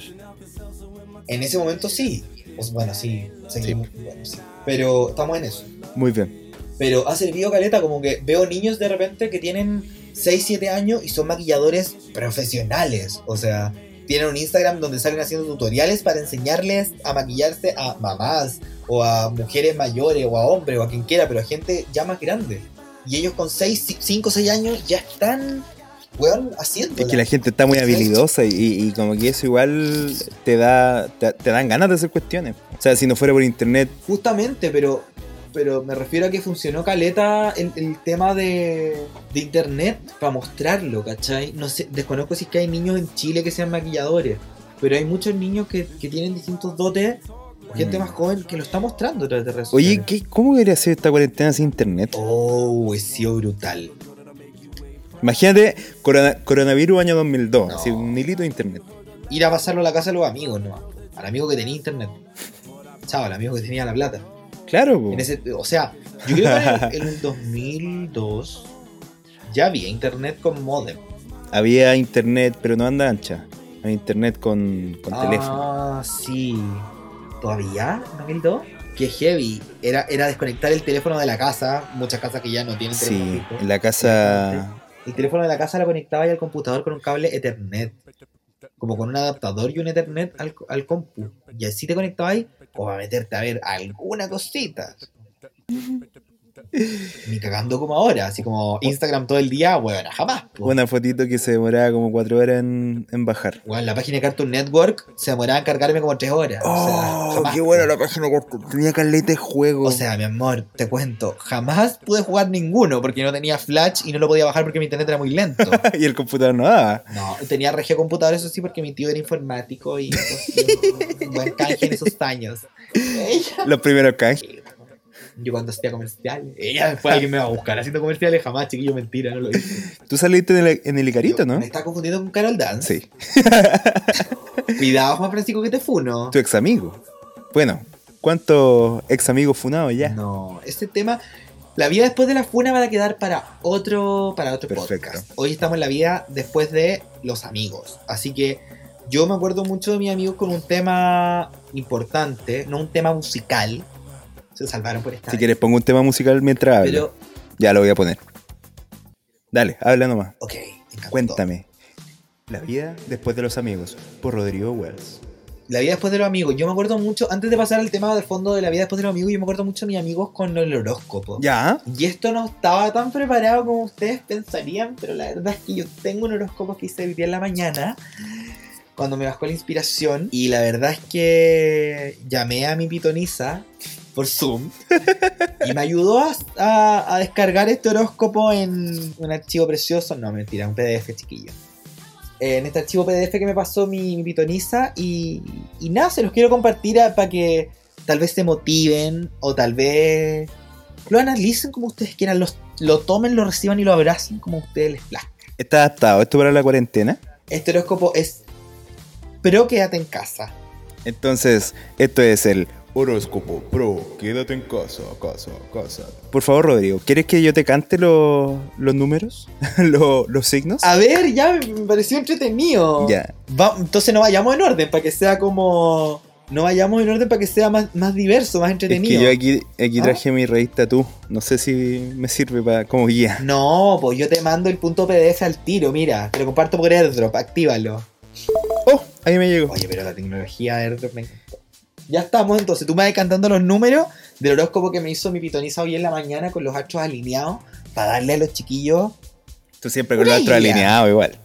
En ese momento sí. Pues, bueno, sí, seguimos- bueno, sí. Pero estamos en eso. Muy bien. Pero ha servido caleta, como que veo niños de repente que tienen 6, 7 años y son maquilladores profesionales. O sea, tienen un Instagram donde salen haciendo tutoriales para enseñarles a maquillarse a mamás o a mujeres mayores o a hombres o a quien quiera, pero a gente ya más grande. Y ellos con 6, 5, 6 años ya están, weón, haciendo. Es que la gente está muy habilidosa y, y como que eso igual te da te, te dan ganas de hacer cuestiones. O sea, si no fuera por internet, Justamente, pero pero me refiero a que funcionó caleta el, el tema de, de internet para mostrarlo, ¿cachai? No sé, desconozco si es que hay niños en Chile que sean maquilladores, pero hay muchos niños que, que tienen distintos dotes, gente Mm. más joven que lo está mostrando a través de redes oye. ¿qué, ¿cómo debería ser esta cuarentena sin internet? Oh, ha sido brutal. Imagínate corona- coronavirus año 2002, No. así un hilito de internet. Ir a pasarlo a la casa de los amigos, no. Al amigo que tenía internet. Chao, al amigo que tenía la plata. Claro. En ese- o sea, yo creo que en el, en el 2002 ya había internet con modem. había internet, pero no anda ancha. Había internet con, con teléfono. Ah, sí. ¿Todavía? ¿2002? Que heavy. Era, era desconectar el teléfono de la casa. Muchas casas que ya no tienen teléfono Sí, en la casa. El teléfono de la casa lo conectaba y al computador con un cable Ethernet. Como con un adaptador y un Ethernet al, al compu. Y así te conectabas ahí, o a meterte a ver alguna cosita. Ni cagando como ahora, así como Instagram todo el día, bueno, jamás. po. Una fotito que se demoraba como cuatro horas en, en bajar. Bueno, la página de Cartoon Network se demoraba en cargarme como tres horas. o sea, jamás. po. la página Tenía caleta de juego. O sea, mi amor, te cuento, jamás pude jugar ninguno porque no tenía flash y no lo podía bajar porque mi internet era muy lento. y el computador no daba. No, tenía regio computador, eso sí, porque mi tío era informático y un buen canje en esos años. Los primeros canjes. Yo cuando hacía comerciales, ella después alguien me va a buscar haciendo comerciales, jamás, chiquillo, mentira, no lo hice. Tú saliste en el, en el Icarito, ¿no? Me está confundiendo con Carol Dance. Sí. Cuidado, Juan Francisco, que te funo. Tu ex amigo. Bueno, ¿cuántos ex amigos funados ya? No, este tema, la vida después de la funa va a quedar para otro, para otro Perfecto. podcast. Hoy estamos en la vida después de los amigos. Así que yo me acuerdo mucho de mis amigos con un tema importante, no un tema musical. Se salvaron por esta Si vez. quieres, pongo un tema musical mientras hablo. Pero, Ya lo voy a poner. Dale, habla nomás. ok, encantó. Cuéntame. La vida después de los amigos, por Rodrigo Wells. La vida después de los amigos. Yo me acuerdo mucho, antes de pasar al tema de fondo de la vida después de los amigos, yo me acuerdo mucho de mis amigos con el horóscopo. ¿Ya? Y esto no estaba tan preparado como ustedes pensarían, pero la verdad es que yo tengo un horóscopo que hice el día en la mañana, cuando me bajó la inspiración, y la verdad es que llamé a mi pitonisa por Zoom y me ayudó a, a- a descargar este horóscopo en un archivo precioso, no mentira, un PDF chiquillo. En este archivo PDF que me pasó mi, mi pitonisa y, y nada, se los quiero compartir para que tal vez se motiven o tal vez lo analicen como ustedes quieran, los, lo tomen, lo reciban y lo abracen como ustedes les plazca. ¿Está adaptado esto para la cuarentena? Este horóscopo es pero quédate en casa. Entonces, esto es el... Horóscopo Pro, quédate en casa, casa, casa. Por favor, Rodrigo, ¿quieres que yo te cante los, los números? ¿Los, los signos? A ver, ya me pareció entretenido. Ya. Va- entonces no vayamos en orden para que sea como... No vayamos en orden para que sea más, más diverso, más Es entretenido. que yo aquí, aquí ¿Ah? traje mi revista tú. No sé si me sirve para como guía. No, pues yo te mando el punto PDF al tiro, mira. Te lo comparto por AirDrop, actívalo. Oh, ahí me llegó. Oye, pero la tecnología de AirDrop me encantó. Ya estamos, entonces tú me vas cantando los números del horóscopo que me hizo mi pitoniza hoy en la mañana con los astros alineados para darle a los chiquillos. Tú siempre con los astros alineados igual.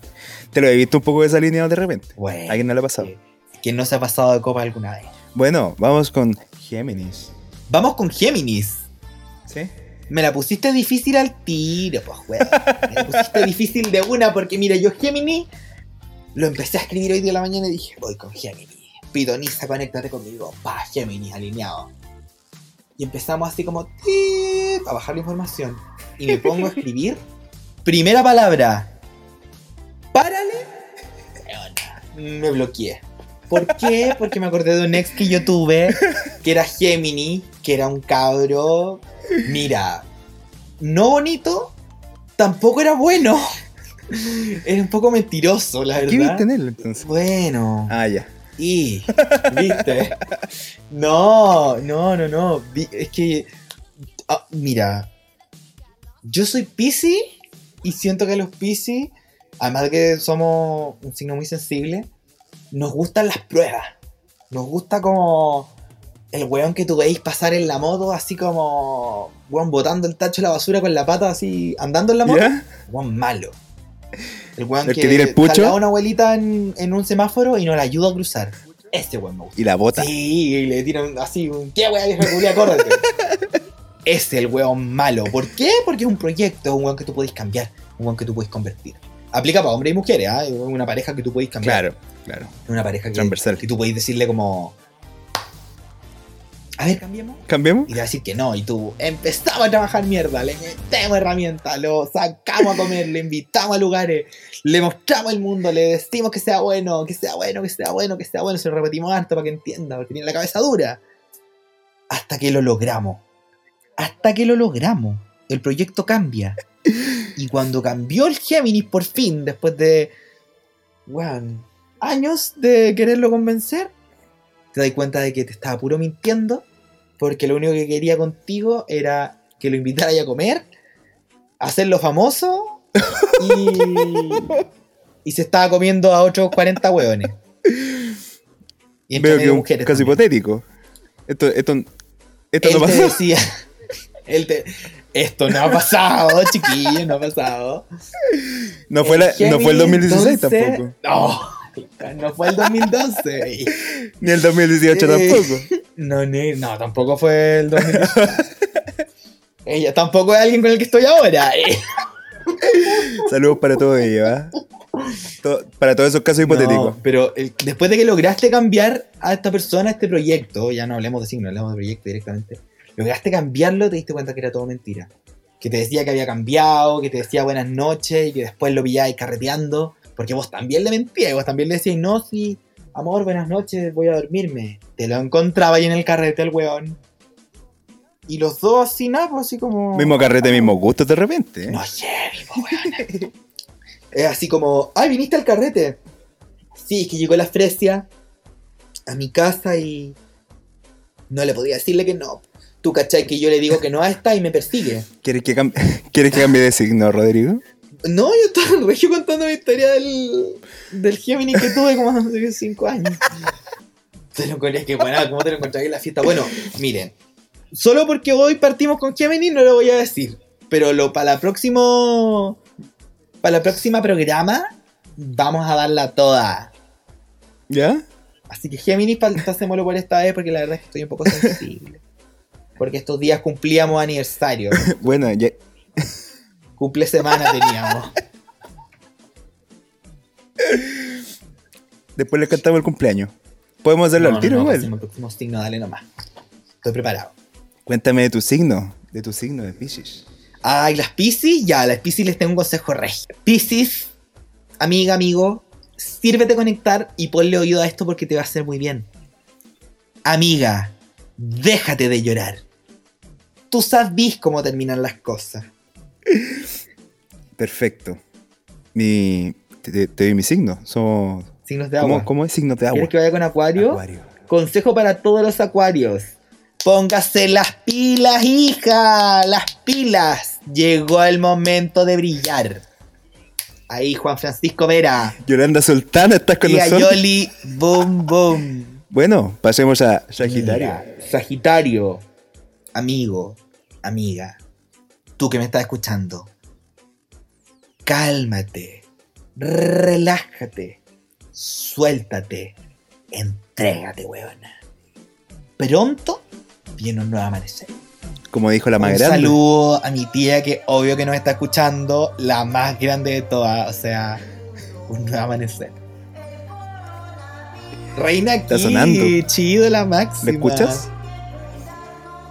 Te lo he visto un poco desalineado de repente. Bueno, ¿A quién no le ha pasado? ¿Quién no se ha pasado de copa alguna vez? Bueno, vamos con Géminis. Vamos con Géminis. ¿Sí? Me la pusiste difícil al tiro, pues, weón. Me la pusiste difícil de una porque, mira, yo Géminis lo empecé a escribir hoy de la mañana y dije, voy con Géminis. Pitoniza, conéctate conmigo. Pa, Géminis, alineado. Y empezamos así como, a bajar la información. Y me pongo a escribir. Primera palabra. Párale. Me bloqueé. ¿Por qué? Porque me acordé de un ex que yo tuve, que era Gemini, que era un cabro. Mira, no bonito, tampoco era bueno. Era un poco mentiroso, la verdad. ¿Qué viste en él entonces? Bueno. Ah, ya. Y, ¿viste? No, no, no, no. Es que, ah, mira, yo soy Pisces y siento que los Pisces, además de que somos un signo muy sensible, nos gustan las pruebas. Nos gusta como el weón que tú veis pasar en la moto, así como, weón, botando el tacho de la basura con la pata, así, andando en la moto. ¿Ya? Weón malo. El weón ¿El que, que tira el pucho? a una abuelita en, en un semáforo y no la ayuda a cruzar. Este weón me gusta. Y la bota. Sí, y le tiran así, un, ¿qué weón vieja culia, córrete? es el weón malo. ¿Por qué? Porque es un proyecto, es un weón que tú podéis cambiar, un weón que tú podéis convertir. Aplica para hombres y mujeres. Es una pareja que tú podéis cambiar. Claro, claro. Es Una pareja que, Transversal. que tú podéis decirle como... A ver, cambiemos. ¿Cambiemos? Y te va a decir que no, y tú empezamos a trabajar mierda, le metemos herramientas, lo sacamos a comer, le invitamos a lugares, le mostramos el mundo, le decimos que sea bueno, que sea bueno, que sea bueno, que sea bueno, se lo repetimos harto para que entienda, porque tiene la cabeza dura. hasta que lo logramos. Hasta que lo logramos. El proyecto cambia. Y cuando cambió el Géminis por fin, después de weón, años de quererlo convencer, te das cuenta de que te estaba puro mintiendo, porque lo único que quería contigo era que lo invitara a comer, hacerlo famoso y, y se estaba comiendo a otros 40 hueones. Y Veo que es un también. hipotético. Esto, esto, esto Él no te pasó. decía, él te- esto no ha pasado, chiquillo, no ha pasado. No fue, la- no fue el 2016 tampoco. No, no fue el 2012. Ni el 2018 Eh. tampoco. No, ni- no, tampoco fue el 2018. Ella tampoco es alguien con el que estoy ahora. eh. Saludos para todo ello, ¿ah? To- para todos esos casos hipotéticos. No, pero el- después de que lograste cambiar a esta persona, a este proyecto, ya no hablemos de signo, hablemos de proyecto directamente. Lograste cambiarlo, te diste cuenta que era todo mentira. Que te decía que había cambiado, que te decía buenas noches y que después lo pillabais carreteando. Porque vos también le mentías, vos también le decías, no, sí, amor, buenas noches, voy a dormirme. Te lo encontraba ahí en el carrete el weón. Y los dos así nada, pues así como. Mismo carrete, mismo gusto de repente. ¿eh? No po, weón. Es así como, ay, viniste al carrete. Sí, es que llegó la Fresia a mi casa y no le podía decirle que no. Tú cachai que yo le digo que no a esta y me persigue. ¿Quieres que, cambie, ¿Quieres que cambie de signo, Rodrigo? No, yo estaba en regio contando mi historia del, del Géminis que tuve como hace 5 años. Te lo encontré, que bueno, ¿cómo te lo encontré en la fiesta? Bueno, miren, solo porque hoy partimos con Géminis no lo voy a decir. Pero lo para la próximo. Para la próxima programa, vamos a darla toda. ¿Ya? Así que Géminis, pasémoslo por esta vez porque la verdad es que estoy un poco sensible. Porque estos días cumplíamos aniversario. Bueno, ya, Cumple semana teníamos. después le cantamos el cumpleaños. Podemos hacerlo No, al tiro no, no, igual. próximo, próximo signo, dale nomás. Estoy preparado. Cuéntame de tu signo. De tu signo de Pisces. Ay, las Pisces, ya, las Pisces les tengo un consejo regio. Pisces, amiga, amigo, sírvete conectar y ponle oído a esto porque te va a hacer muy bien. Amiga, déjate de llorar. Tú sabes cómo terminan las cosas. Perfecto. Mi, te, doy mi signo. Somos, Signos de agua. ¿cómo, ¿Cómo es signo de agua? ¿Quieres que vaya con acuario? Acuario. Consejo para todos los acuarios. Póngase las pilas, hija. Las pilas. Llegó el momento de brillar. Ahí, Juan Francisco Vera. Yolanda Sultana, ¿estás con Y a nosotros? Yoli, boom, boom. Bueno, pasemos a Sagitario. Mira, Sagitario, amigo, amiga, tú que me estás escuchando, cálmate, relájate, suéltate, entrégate, huevona. Pronto viene un nuevo amanecer. Como dijo la más un grande. saludo a mi tía que obvio que nos está escuchando, la más grande de todas, o sea, un nuevo amanecer. Reina aquí, Está sonando. chido la máxima. ¿Me escuchas?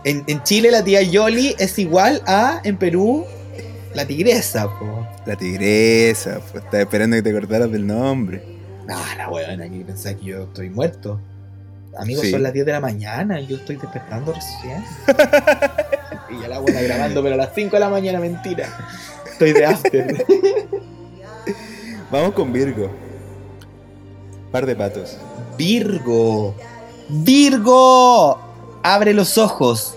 En, en Chile la tía Yoli es igual a, en Perú, la tigresa, po. La tigresa. Pues, estaba esperando que te acordaras del nombre. Ah, la huevona aquí pensaba que yo estoy muerto. Amigos, Sí. son las 10 de la mañana y yo estoy despertando recién. y ya la buena grabando, pero a las 5 de la mañana, mentira. Estoy de after. Vamos con Virgo. Par de patos. Virgo. Virgo. Abre los ojos.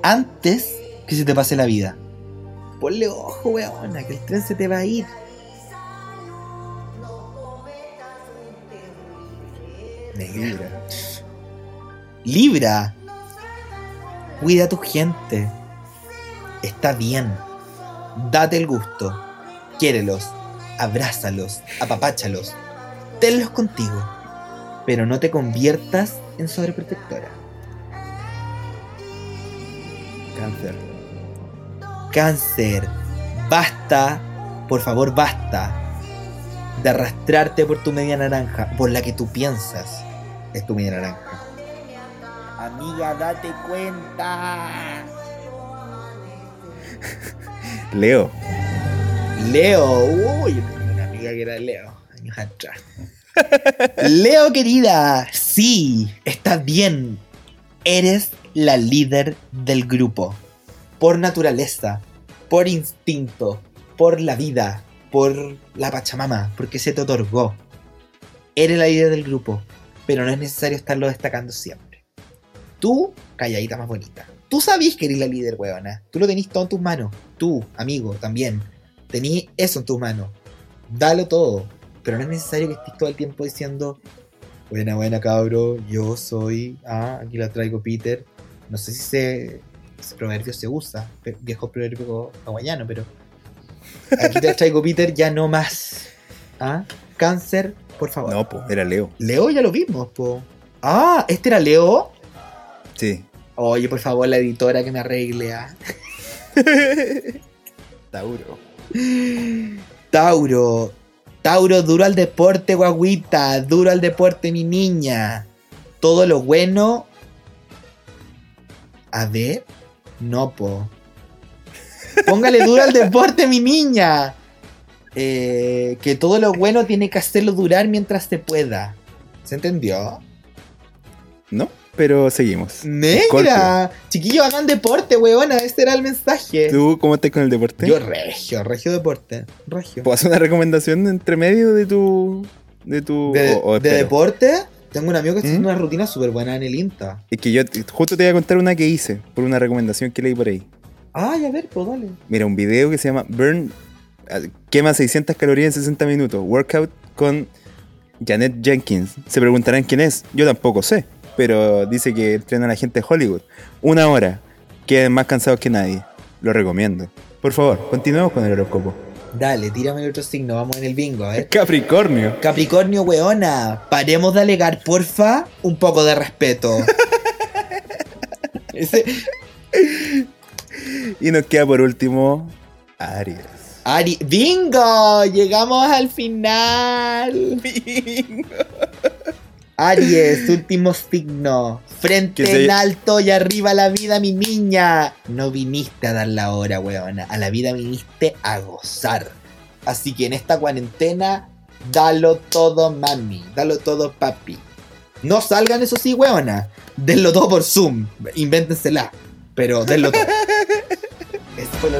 Antes que se te pase la vida. Ponle ojo, weona, que el tren se te va a ir. Negra. Libra. Cuida a tu gente. Está bien. Date el gusto. Quiérelos. Abrázalos. Apapáchalos. Tenlos contigo. Pero no te conviertas en sobreprotectora. Cáncer. Cáncer. Basta. Por favor, basta. De arrastrarte por tu media naranja. Por la que tú piensas es tu media naranja. Amiga, date cuenta. Leo. Leo, uy, yo tenía una amiga que era Leo, años atrás. Leo, querida, sí, estás bien. Eres la líder del grupo. Por naturaleza, por instinto, por la vida, por la Pachamama, porque se te otorgó. Eres la líder del grupo, pero no es necesario estarlo destacando siempre. Tú, calladita más bonita. Tú sabís que eres la líder, weona. Tú lo tenés todo en tus manos. Tú, amigo, también. Tenís eso en tus manos. Dalo todo. Pero no es necesario que estés todo el tiempo diciendo, buena, buena, cabro, yo soy, ah, aquí la traigo Peter. No sé si ese, ese proverbio se usa, viejo proverbio hawaiano, pero aquí te traigo Peter, ya no más. ¿Ah? Cáncer, por favor. No, po, era Leo. Leo ya lo vimos, po. Ah, ¿este era Leo? Sí. Oye, por favor, la editora que me arregle. ¿ah? Tauro. Tauro. Tauro, duro al deporte, guaguita. Duro al deporte, mi niña. Todo lo bueno. A ver. No, po. Póngale duro al deporte, mi niña. Eh, que todo lo bueno tiene que hacerlo durar mientras se pueda. ¿Se entendió? No, pero seguimos. Negra. Chiquillo, hagan deporte, weona. Este era el mensaje. ¿Tú cómo estás con el deporte? Yo regio, regio deporte. Regio. ¿Puedo hacer una recomendación entre medio de tu. de tu. De, o- o de espero? deporte, tengo un amigo que está haciendo ¿Mm? una rutina súper buena en el INTA. Es que yo justo te voy a contar una que hice por una recomendación que leí por ahí. Ay, a ver, pues dale. Mira, un video que se llama Burn. ah, Quema 600 calorías en 60 minutos. Workout con Janet Jenkins. Se preguntarán quién es. Yo tampoco sé. Pero dice que entrena a la gente de Hollywood. Una hora. Queden más cansados que nadie. Lo recomiendo. Por favor, continuemos con el horóscopo. Dale, tírame el otro signo, vamos en el bingo, a ver. Capricornio. Capricornio, weona, paremos de alegar, porfa, un poco de respeto. Ese, Y nos queda por último Aries. Ari, bingo, llegamos al final. Aries, último signo. Frente se- en alto y arriba la vida, mi niña. No viniste a dar la hora, weona. A la vida viniste a gozar. Así que en esta cuarentena, dalo todo, mami. Dalo todo, papi. No salgan, eso sí, weona. Denlo todo por Zoom. Invéntensela. Pero denlo todo. Ese fue el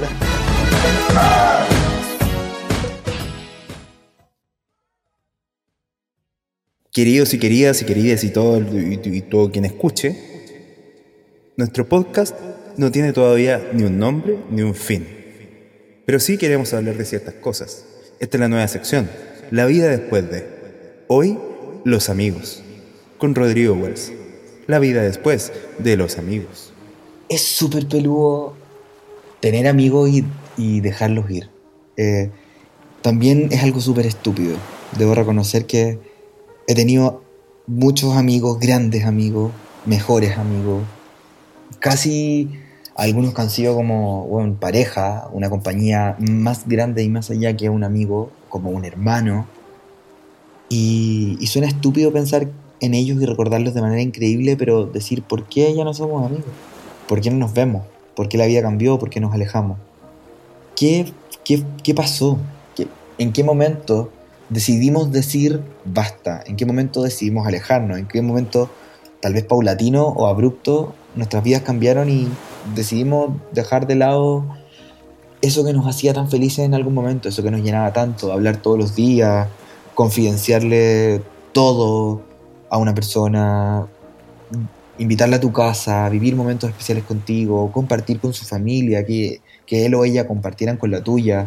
Queridos y queridas y queridas y todo, y, todo quien escuche, nuestro podcast no tiene todavía ni un nombre ni un fin. Pero sí queremos hablar de ciertas cosas. Esta es la nueva sección, La vida después de. Hoy, los amigos, con Rodrigo Wells. La vida después de los amigos. es súper peludo tener amigos y, y dejarlos ir. Eh, también es algo súper estúpido. Debo reconocer que he tenido muchos amigos, grandes amigos, mejores amigos, casi algunos que han sido como bueno, pareja, una compañía más grande y más allá que un amigo, como un hermano. Y, y suena estúpido pensar en ellos y recordarlos de manera increíble, pero decir, ¿por qué ya no somos amigos? ¿Por qué no nos vemos? ¿Por qué la vida cambió? ¿Por qué nos alejamos? ¿Qué, qué, qué pasó? ¿Qué- ¿En qué momento decidimos decir basta? ¿En qué momento decidimos alejarnos? ¿En qué momento, tal vez paulatino o abrupto, nuestras vidas cambiaron y decidimos dejar de lado eso que nos hacía tan felices en algún momento, eso que nos llenaba tanto, hablar todos los días, confidenciarle todo a una persona, invitarla a tu casa, vivir momentos especiales contigo, compartir con su familia, que, que él o ella compartieran con la tuya,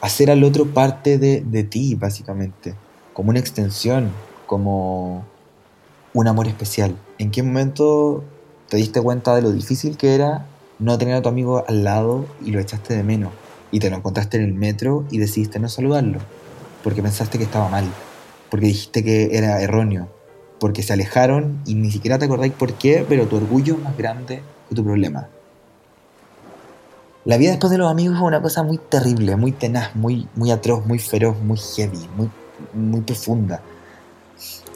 hacer al otro parte de, de ti, básicamente, como una extensión, como un amor especial. ¿En qué momento te diste cuenta de lo difícil que era no tener a tu amigo al lado y lo echaste de menos? Y te lo encontraste en el metro y decidiste no saludarlo, porque pensaste que estaba mal, porque dijiste que era erróneo, porque se alejaron y ni siquiera te acordáis por qué, pero tu orgullo es más grande que tu problema. La vida después de los amigos es una cosa muy terrible, muy tenaz, muy, muy atroz, muy feroz, muy heavy, muy, muy profunda.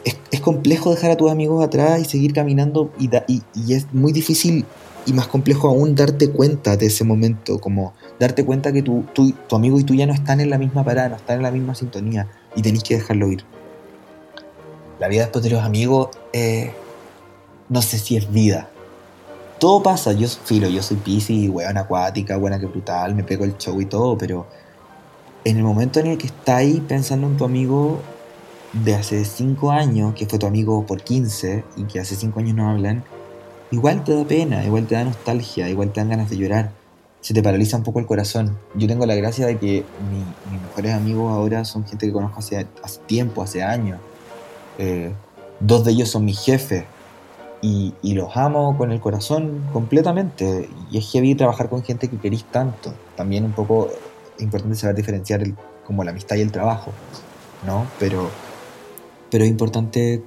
Es, complejo dejar a tus amigos atrás y seguir caminando y, da- y- es muy difícil y más complejo aún darte cuenta de ese momento, como darte cuenta que tu, tu, tu amigo y tú ya no están en la misma parada, no están en la misma sintonía y tenéis que dejarlo ir. La vida después de los amigos, eh, no sé si es vida, todo pasa. Yo, filo, yo soy piscis, weón acuática, buena que brutal, me pego el show y todo, pero en el momento en el que estás ahí pensando en tu amigo de hace 5 años, que fue tu amigo por 15 y que hace 5 años no hablan, igual te da pena, igual te da nostalgia, igual te dan ganas de llorar. Se te paraliza un poco el corazón. Yo tengo la gracia de que mi- mis mejores amigos ahora son gente que conozco hace, hace tiempo, hace años. Eh, dos de ellos son mis jefes y, y los amo con el corazón completamente. Y es heavy trabajar con gente que querís tanto. También un poco importante saber diferenciar el- como la amistad y el trabajo, ¿no? Pero, pero es importante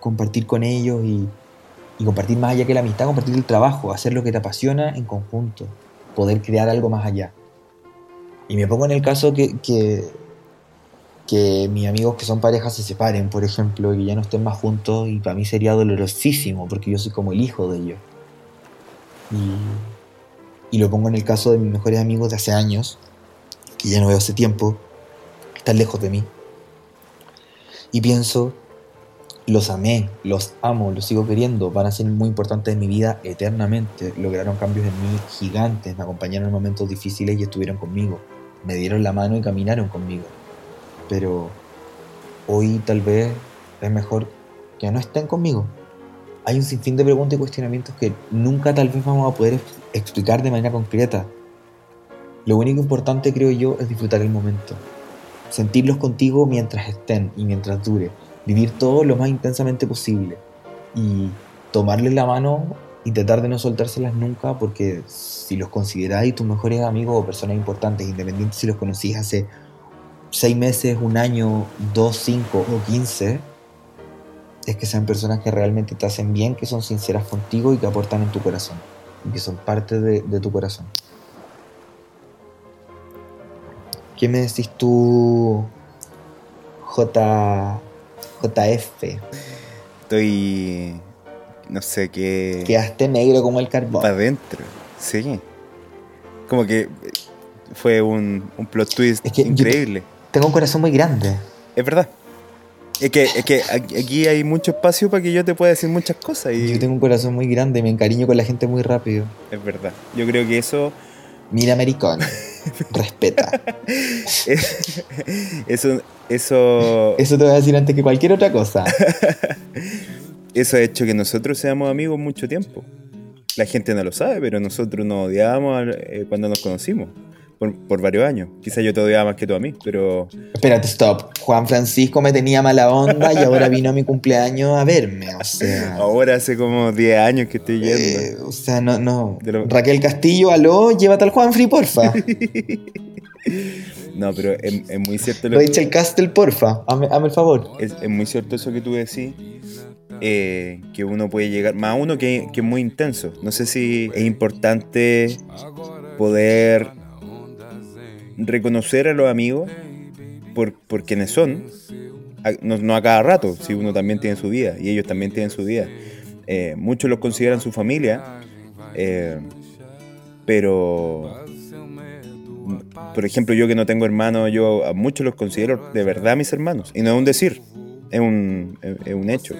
compartir con ellos y, y compartir más allá que la amistad, compartir el trabajo, hacer lo que te apasiona en conjunto, poder crear algo más allá. Y me pongo en el caso que, que, que mis amigos que son parejas se separen, por ejemplo, y que ya no estén más juntos, y para mí sería dolorosísimo, porque yo soy como el hijo de ellos. Y, y lo pongo en el caso de mis mejores amigos de hace años, que ya no veo hace tiempo, están lejos de mí. Y pienso, los amé, los amo, los sigo queriendo, van a ser muy importantes en mi vida eternamente. Lograron cambios en mí gigantes, me acompañaron en momentos difíciles y estuvieron conmigo. Me dieron la mano y caminaron conmigo. Pero hoy tal vez es mejor que no estén conmigo. Hay un sinfín de preguntas y cuestionamientos que nunca tal vez vamos a poder ex- explicar de manera concreta. Lo único importante creo yo es disfrutar el momento. Sentirlos contigo mientras estén y mientras dure. Vivir todo lo más intensamente posible. Y tomarles la mano y tratar de no soltárselas nunca porque si los consideráis tus mejores amigos o personas importantes, independientes si los conocís hace seis meses, un año, dos, cinco o quince, es que sean personas que realmente te hacen bien, que son sinceras contigo y que aportan en tu corazón. Y que son parte de, de tu corazón. ¿Qué me decís tú, J, JF? Estoy. No sé qué. Quedaste negro como el carbón. Para adentro. Sí. Como que fue un, un plot twist Es que yo- increíble. Tengo un corazón muy grande. Es verdad. Es que, es que aquí hay mucho espacio para que yo te pueda decir muchas cosas. Y Yo tengo un corazón muy grande me encariño con la gente muy rápido. Es verdad. Yo creo que eso. Mira, americano. Respeta. Eso. Eso. Eso te voy a decir antes que cualquier otra cosa. Eso ha hecho que nosotros seamos amigos mucho tiempo. La gente no lo sabe, pero nosotros nos odiábamos eh, cuando nos conocimos. Por, por varios años. Quizás yo te odiaba más que tú a mí, pero. Espérate, stop. Juan Francisco me tenía mala onda y ahora vino a mi cumpleaños a verme. O sea. Ahora hace como 10 años que estoy yendo. eh, o sea, no, no. Lo- Raquel Castillo, aló, llévate al Juanfrey, porfa. No, pero es, es muy cierto lo Rachel Castle, porfa. Hazme el favor. es, es muy cierto eso que tú decís. eh, que uno puede llegar, más uno que, que es muy intenso. No sé si es importante poder reconocer a los amigos por, por quienes son, a- no, no a cada rato, si uno también tiene su vida y ellos también tienen su vida. Eh, muchos los consideran su familia, eh, pero por ejemplo, yo que no tengo hermanos, yo a muchos los considero de verdad mis hermanos. Y no es un decir, es un, es es un hecho.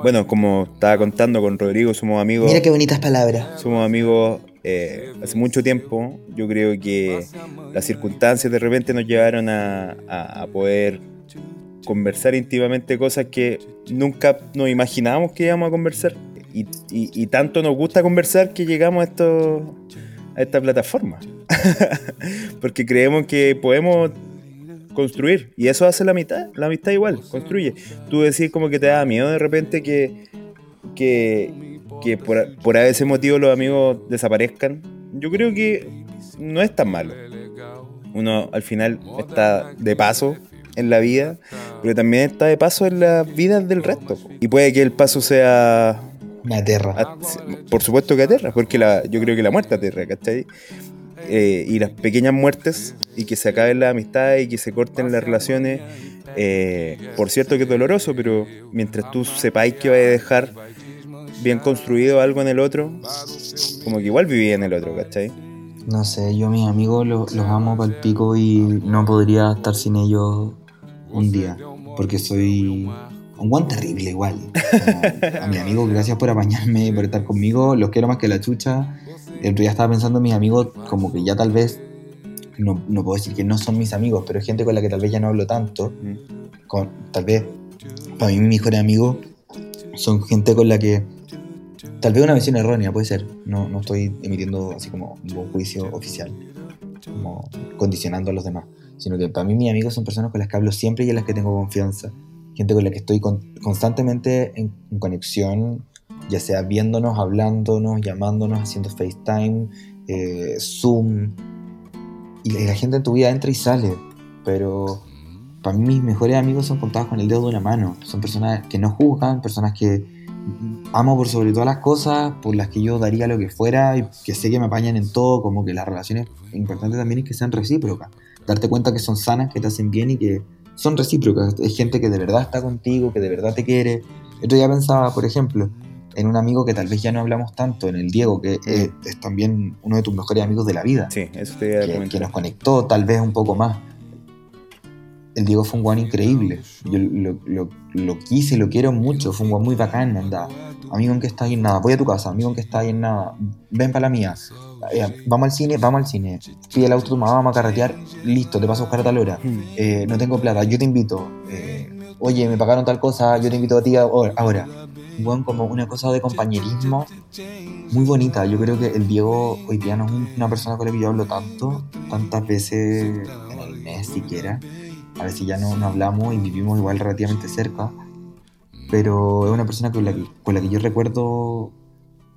Bueno, como estaba contando con Rodrigo, somos amigos. Mira qué bonitas palabras. Somos amigos eh, hace mucho tiempo. Yo creo que las circunstancias de repente nos llevaron a, poder conversar íntimamente cosas que nunca nos imaginábamos que íbamos a conversar. Y, tanto nos gusta conversar que llegamos a, esta plataforma. Porque creemos que podemos construir. Y eso hace la mitad. La amistad igual, construye. Tú decís como que te da miedo de repente que, que por, por ese motivo los amigos desaparezcan. Yo creo que no es tan malo. Uno al final está de paso en la vida, pero también está de paso en las vidas del resto. Y puede que el paso sea Me aterra. por supuesto que aterra, porque la, yo creo que la muerte aterra, ¿cachai? Eh, y las pequeñas muertes y que se acaben las amistades y que se corten las relaciones, eh, por cierto que es doloroso, pero mientras tú sepáis que vais a dejar bien construido algo en el otro, como que igual viví en el otro, ¿cachai? No sé, yo a mis amigos lo- los amo pal pico y no podría estar sin ellos un día. Porque soy Un guan terrible igual. Como, a mi amigo, gracias por apañarme, por estar conmigo. Los quiero más que la chucha. El otro día estaba pensando en mis amigos, como que ya tal vez, no, no puedo decir que no son mis amigos, pero es gente con la que tal vez ya no hablo tanto. Mm. Con, tal vez, para mí, mis mejores amigos son gente con la que. Tal vez una visión errónea, puede ser. No, no estoy emitiendo así como un juicio oficial, como condicionando a los demás. Sino que para mí, mis amigos son personas con las que hablo siempre y en las que tengo confianza. Gente con la que estoy con- constantemente en, en conexión, ya sea viéndonos, hablándonos, llamándonos, haciendo FaceTime, eh, Zoom. Y la gente en tu vida entra y sale. Pero para mí mis mejores amigos son contados con el dedo de una mano. Son personas que no juzgan, personas que amo por sobre todas las cosas, por las que yo daría lo que fuera y que sé que me apañan en todo, como que las relaciones importantes también es que sean recíprocas. Darte cuenta que son sanas, que te hacen bien y que son recíprocas. Es gente que de verdad está contigo, que de verdad te quiere. Esto ya pensaba, por ejemplo, en un amigo que tal vez ya no hablamos tanto, en el Diego, que eh, es también uno de tus mejores amigos de la vida Sí, eso te que, que nos conectó tal vez un poco más. El Diego fue un guan increíble. Yo lo, lo, lo quise, lo quiero mucho. Fue un guan muy bacán, anda. Amigo en que está ahí en nada. Voy a tu casa, amigo en que está ahí en nada. Ven para la mía. Eh, vamos al cine, vamos al cine. Pide el auto mamá, vamos a carretear. Listo, te paso a buscar a tal hora. Mm. Eh, no tengo plata, yo te invito. Eh, oye, me pagaron tal cosa, yo te invito a ti ahora. ahora. Bueno, como una cosa de compañerismo muy bonita. Yo creo que el Diego hoy día no es un- una persona con la que yo hablo tanto, tantas veces en el mes siquiera. A veces ya no, no hablamos y vivimos igual relativamente cerca. Pero es una persona con la que, con la que yo recuerdo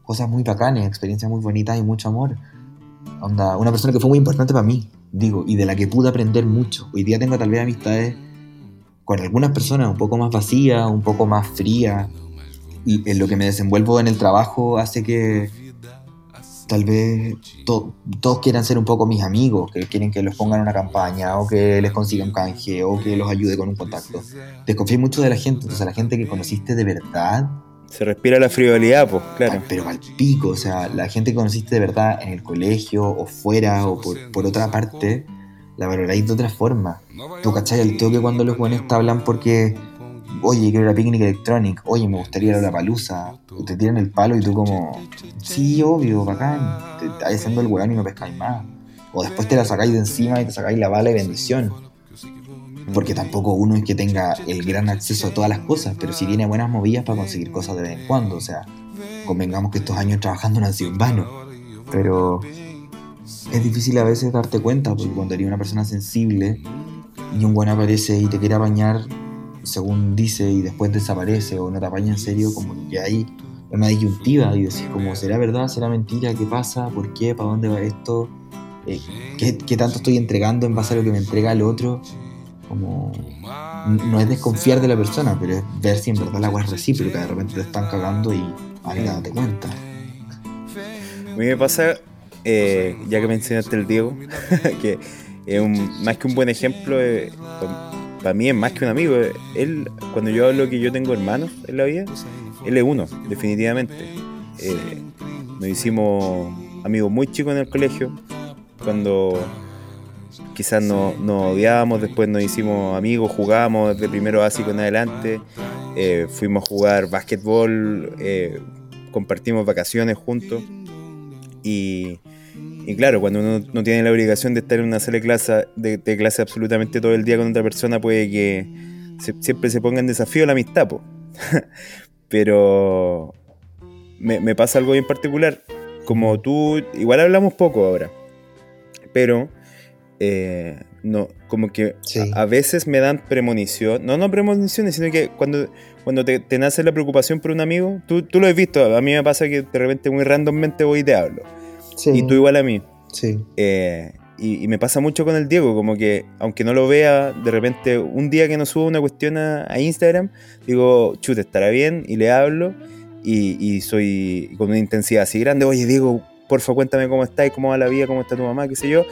cosas muy bacanas, experiencias muy bonitas y mucho amor. Onda, una persona que fue muy importante para mí, digo, y de la que pude aprender mucho. Hoy día tengo tal vez amistades con algunas personas un poco más vacías, un poco más frías. Y en lo que me desenvuelvo en el trabajo hace que tal vez to- todos quieran ser un poco mis amigos, que quieren que los pongan en una campaña o que les consiga un canje o que los ayude con un contacto. Desconfío mucho de la gente, entonces la gente que conociste de verdad Se respira la frivolidad, pues, claro. Al- pero al pico, o sea, la gente que conociste de verdad en el colegio o fuera o por, por otra parte, la valoráis de otra forma. Tú cachai al toque cuando los buenos te hablan porque, oye, quiero ir a Picnic Electronic, oye, me gustaría ir la palusa, te tiran el palo y tú como, sí, obvio, bacán, te estás haciendo el weón y no pescáis más. O después te la sacáis de encima y te sacáis la bala y bendición. Porque tampoco uno es que tenga el gran acceso a todas las cosas, pero sí tiene buenas movidas para conseguir cosas de vez en cuando. O sea, convengamos que estos años trabajando no han sido en vano. Pero es difícil a veces darte cuenta, porque cuando eres una persona sensible y un buen aparece y te quiere apañar, según dice, y después desaparece o no te apaña en serio, como que hay una disyuntiva y decís como, ¿será verdad? ¿Será mentira? ¿Qué pasa? ¿Por qué? ¿Para dónde va esto? Eh, ¿qué, tanto estoy entregando en base a lo que me entrega el otro? Como no es desconfiar de la persona, pero es ver si en verdad la agua es recíproca. De repente te están cagando y amiga, date cuenta. A mí me pasa, eh, ya que mencionaste el Diego, que es un, más que un buen ejemplo, para mí es más que un amigo. Él, cuando yo hablo que yo tengo hermanos en la vida, él es uno, definitivamente. Eh, nos hicimos amigos muy chicos en el colegio, cuando quizás no- nos odiábamos, después nos hicimos amigos, jugábamos de primero básico en adelante, eh, fuimos a jugar básquetbol, eh, compartimos vacaciones juntos. Y, y claro, cuando uno no tiene la obligación de estar en una sala de clase, de, de clase absolutamente todo el día con otra persona, puede que se- siempre se ponga en desafío la amistad. po. Pero me, me pasa algo bien particular. Como tú, igual hablamos poco ahora, pero eh, no, como que Sí. a, a veces me dan premonición, no, no premoniciones, sino que cuando, cuando te, te nace la preocupación por un amigo, tú, tú lo has visto, a mí me pasa que de repente muy randommente voy y te hablo, Sí. y tú igual a mí. Sí. Eh, y, y me pasa mucho con el Diego, como que aunque no lo vea, de repente un día que nos subo una cuestión a, a Instagram, digo, chute, estará bien, y le hablo, y, y soy con una intensidad así grande, oye Diego, porfa cuéntame cómo estás, cómo va la vida, cómo está tu mamá, qué sé yo.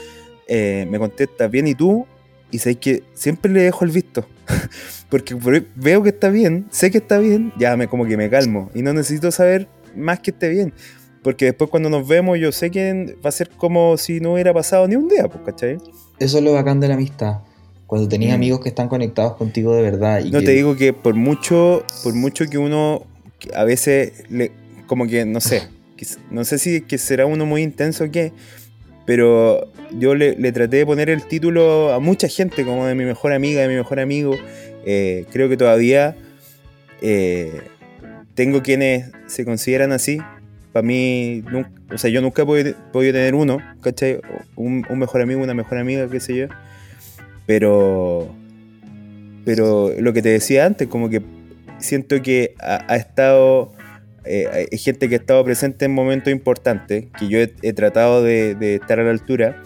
Eh, me contesta bien, ¿y tú? Y sabéis que siempre le dejo el visto. Porque por- veo que está bien, sé que está bien, ya me como que me calmo. Y no necesito saber más que esté bien. Porque después cuando nos vemos yo sé que va a ser como si no hubiera pasado ni un día, pues, ¿cachai? Eso es lo bacán de la amistad. Cuando tenés Mm. amigos que están conectados contigo de verdad. Y No que- te digo que por mucho, por mucho que uno a veces le, como que no sé, que no sé si que será uno muy intenso o qué, pero yo le, le traté de poner el título a mucha gente como de mi mejor amiga, de mi mejor amigo. Eh, creo que todavía eh, tengo quienes se consideran así. Para mí, nunca, o sea, yo nunca he podido, podido tener uno, ¿cachai? Un, un mejor amigo, una mejor amiga, qué sé yo. Pero pero lo que te decía antes, como que siento que ha, ha estado, eh, hay gente que ha estado presente en momentos importantes, que yo he, he tratado de, de estar a la altura,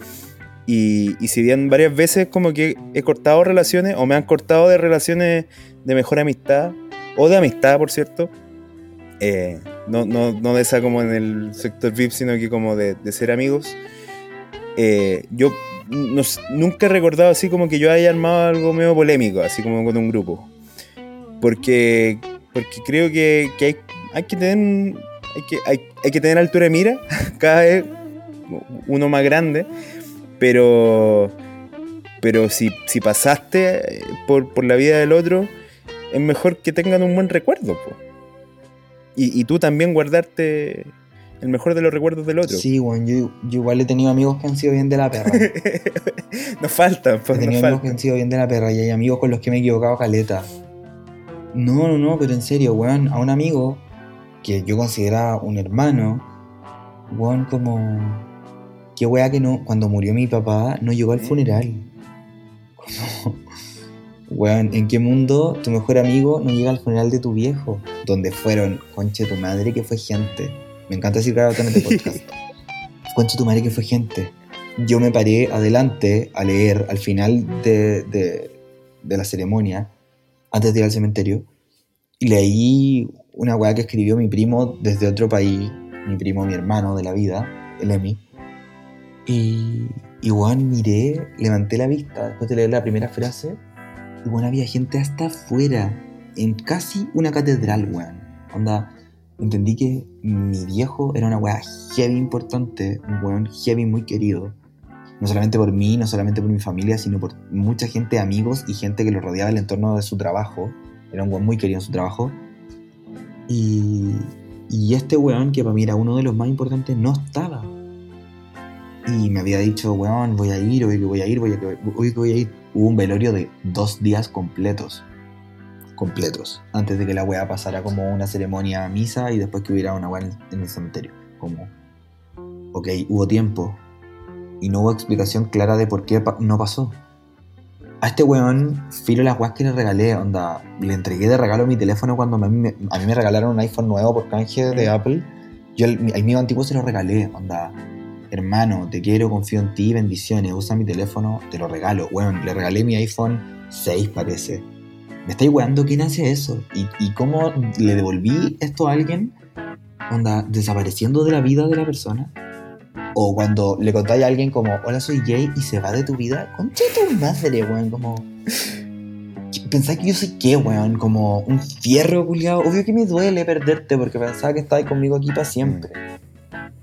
y, y si bien varias veces como que he cortado relaciones, o me han cortado de relaciones de mejor amistad, o de amistad, por cierto, eh, no, no, no de esa como en el sector VIP, sino que como de, ser amigos, eh, yo no nunca he recordado así como que yo haya armado algo medio polémico, así como con un grupo. Porque, porque creo que, hay, hay que tener hay que, hay, hay que tener altura de mira, cada vez uno más grande, pero pero si, si pasaste eh, por, por la vida del otro, es mejor que tengan un buen recuerdo. Y, y tú también guardarte el mejor de los recuerdos del otro. Sí, weón, yo, yo igual he tenido amigos que han sido bien de la perra. nos faltan, He pues, tenido nos amigos que han sido bien de la perra y hay amigos con los que me he equivocado caleta. No, no, no, pero en serio, weón, a un amigo que yo consideraba un hermano, weón, como. Qué weá que no. Cuando murió mi papá, no llegó al funeral. Como. Weón, ¿en qué mundo tu mejor amigo no llega al funeral de tu viejo? Donde fueron, conche tu madre, que fue gente. Me encanta decir en este podcast. Conche tu madre, que fue gente yo me paré adelante a leer al final de, de- de la ceremonia, antes de ir al cementerio, y leí una weá que escribió mi primo desde otro país, mi primo, mi hermano de la vida, el Emi. Y, y weón, miré, levanté la vista después de leer la primera frase, y weón, había gente hasta afuera, en casi una catedral, weón. Onda, entendí que mi viejo era una weá heavy importante, un weón heavy muy querido no solamente por mí, no solamente por mi familia, sino por mucha gente, amigos y gente que lo rodeaba el entorno de su trabajo. Era un weón muy querido en su trabajo. Y, y este weón, que para mí era uno de los más importantes, no estaba. Y me había dicho, weón, voy a ir, hoy voy a ir, hoy voy a ir. Hubo un velorio de dos días completos. Completos. Antes de que la weá pasara como una ceremonia a misa y después que hubiera una weá en, en el cementerio. Como, ok, hubo tiempo, y no hubo explicación clara de por qué pa- no pasó. A este weón, filo las weas que le regalé, onda, le entregué de regalo mi teléfono cuando me- me- a mí me regalaron un iPhone nuevo por canje de Apple. Yo el, el mío antiguo se lo regalé, onda, hermano, te quiero, confío en ti, bendiciones, usa mi teléfono, te lo regalo. Weón, le regalé mi iPhone 6 parece. Me estáis weando, ¿quién hace eso? ¿Y, y cómo le devolví esto a alguien? Onda, desapareciendo de la vida de la persona. O cuando le contáis a alguien como, hola, soy Jay, y se va de tu vida, concha tu madre, weón, como... Pensáis que yo soy qué, weón, como un fierro, culiado. Obvio que me duele perderte porque pensaba que estabas conmigo aquí para siempre.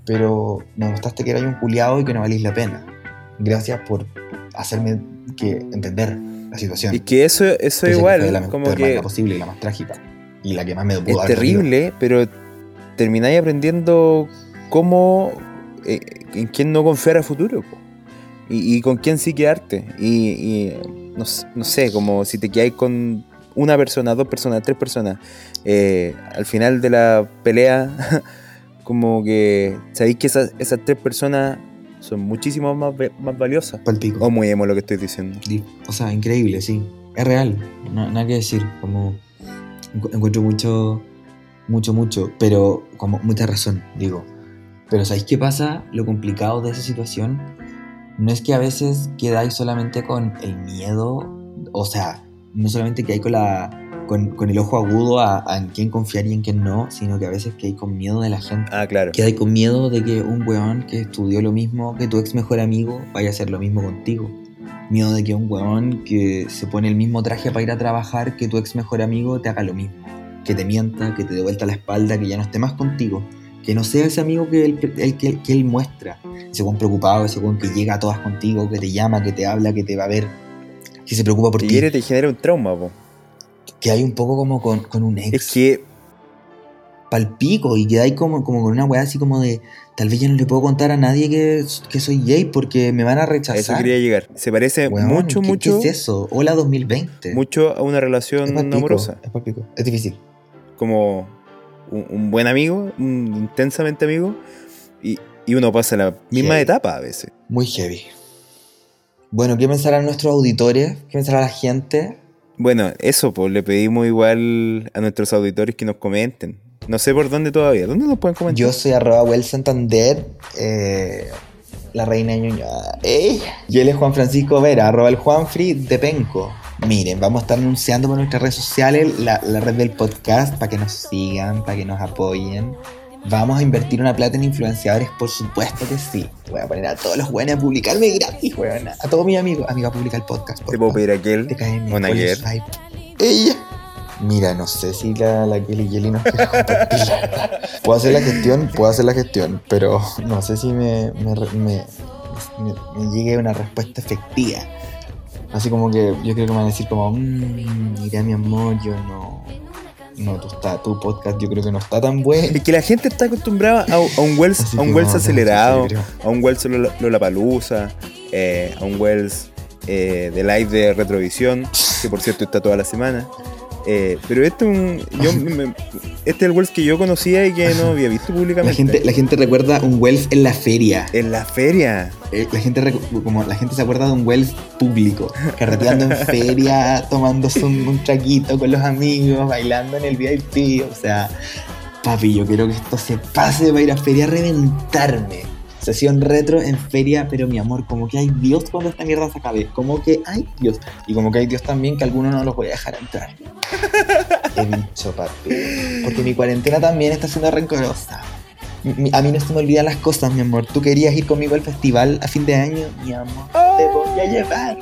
Pero me mostraste que eras un culiado y que no valís la pena. Gracias por hacerme que entender la situación. Y que eso, eso que igual, fue la como peor que manera posible y la más trágica. Y la que más me pudo es terrible, pero termináis aprendiendo cómo, eh, en quién no confiar a futuro. Y, y con quién sí quedarte. Y, y, no sé, como si te quedáis con una persona, dos personas, tres personas, eh, al final de la pelea, como que sabéis que esas, esas tres personas son muchísimo más, más valiosas. Palpico. O muy emo lo que estoy diciendo. Di- O sea, increíble, sí. Es real. No, nada que decir. Como encu- encuentro mucho, mucho, mucho. Pero como mucha razón, digo. Pero ¿sabéis qué pasa? Lo complicado de esa situación no es que a veces quedáis solamente con el miedo. O sea, no solamente que hay con la. Con, con el ojo agudo a, a en quién confiar y en quién no, sino que a veces que hay con miedo de la gente. Ah, claro. Quedáis con miedo de que un weón que estudió lo mismo que tu ex mejor amigo vaya a hacer lo mismo contigo. Miedo de que un weón que se pone el mismo traje para ir a trabajar que tu ex mejor amigo te haga lo mismo. Que te mienta, que te dé vuelta la espalda, que ya no esté más contigo. Que no sea ese amigo que él, el que, que él muestra. Ese weón preocupado, ese weón que llega a todas contigo, que te llama, que te habla, que te va a ver que se preocupa por ti, hiere, te genera un trauma, po. Que hay un poco como con, con un ex Es que, palpico y que hay como, como con una weá así como de tal vez yo no le puedo contar a nadie que, que soy gay porque me van a a eso rechazar. quería llegar. Se parece Weón, mucho, ¿qué- mucho, ¿Qué es eso? Hola 2020. mucho a una es relación palpico, amorosa. Es palpico. Es difícil. Como un, un buen amigo, un intensamente amigo, y, y uno pasa la misma Heavy. etapa a veces. Muy heavy. Bueno, ¿qué pensarán nuestros auditores? ¿Qué pensará la gente? Bueno, eso, pues le pedimos igual a nuestros auditores que nos comenten. No sé por dónde todavía. ¿Dónde nos pueden comentar? Yo soy arroba Well Santander, eh, la reina ñoñada. ¡Ey! Y él es Juan Francisco Vera, arroba el Juanfree de Penco. Miren, vamos a estar anunciando por nuestras redes sociales la red del podcast para que nos sigan, para que nos apoyen. Vamos a invertir una plata en influenciadores, por supuesto que sí. Voy a poner a todos los buenos a publicarme gratis, weón. A todos mis amigos. Amigo, a publicar el podcast. por Te puedo pedir a aquel. Te cae ¿Cuál ayer. Ella. Mira, no sé si la, la Kelly Kelly nos quiere compartir. Puedo hacer la gestión, puedo hacer la gestión, pero no sé si me, me, re- me- me- me llegue una respuesta efectiva. Así como que yo creo que me van a decir como, mmm, mira mi amor, yo no... No, tú está, tu podcast yo creo que no está tan bueno. Es que la gente está acostumbrada a, a un Wells, a un Wells a acelerado, a un Wells Lollapalooza, eh, a un Wells eh, de live de Retrovisión, que por cierto está toda la semana. Eh, pero este, es un, yo, me- este es el Wells que yo conocía y que no había visto La públicamente. gente, la gente recuerda un Wells en la feria. En la feria. Eh, la gente como la gente se acuerda de un Wells público, carreteando en feria, tomándose un, un traguito con los amigos, bailando en el VIP, o sea, papi, yo quiero que esto se pase para ir a feria a reventarme. Sesión retro en feria, pero mi amor, como que hay Dios cuando esta mierda se acabe, como que hay Dios, y como que hay Dios también que algunos no los voy a dejar entrar. He dicho, papi, porque mi cuarentena también está siendo rencorosa. A mí no se me olvidan las cosas, mi amor. Tú querías ir conmigo al festival a fin de año, mi amor. Te voy a llevar.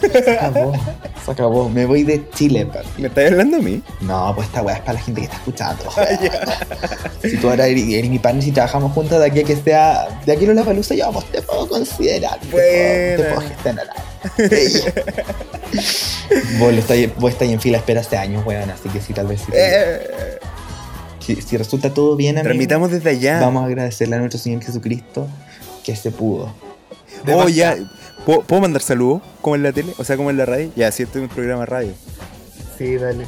Se acabó. Me voy de Chile, papi. ¿Me estás hablando a mí? No, pues esta weá es para la gente que está escuchando. si tú ahora eres, mi partner y trabajamos juntos de aquí a que sea. De aquí a la palusa, yo vamos, te puedo considerar. Te puedo, te Buena. puedo gestionar. vos, estáis- vos estáis en fila espera hace años, weón. Así que sí, tal vez sí. Eh, Si, si resulta todo bien, amigo, desde allá. Vamos a agradecerle a nuestro Señor Jesucristo que se pudo. Oh, ya. ¿Puedo, puedo mandar saludos como en la tele? O sea, como en la radio. Ya, si estoy en un programa de radio. Sí, dale.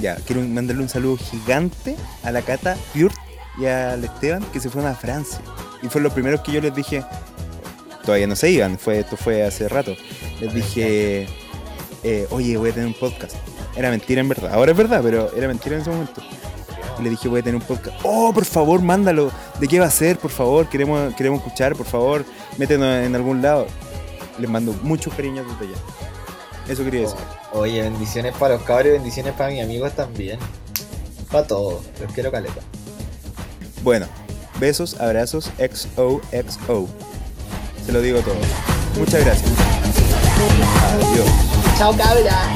Ya, quiero mandarle un saludo gigante a la Cata Piurt y al Esteban que se fueron a Francia. Y fueron los primeros que yo les dije, todavía no se iban, fue, esto fue hace rato. Les dije, eh, oye, voy a tener un podcast. Era mentira en verdad, ahora es verdad, pero era mentira en ese momento. Y le dije, voy a tener un podcast. Oh, por favor, mándalo. ¿De qué va a ser? Por favor, queremos, queremos escuchar, por favor, métenos en algún lado. Les mando muchos cariños desde allá. Eso quería decir. Oye, bendiciones para los cabros y bendiciones para mis amigos también. Para todos, los quiero caleta. Bueno, besos, abrazos, XOXO. Se lo digo todo. Muchas gracias. Adiós. Chao cabra.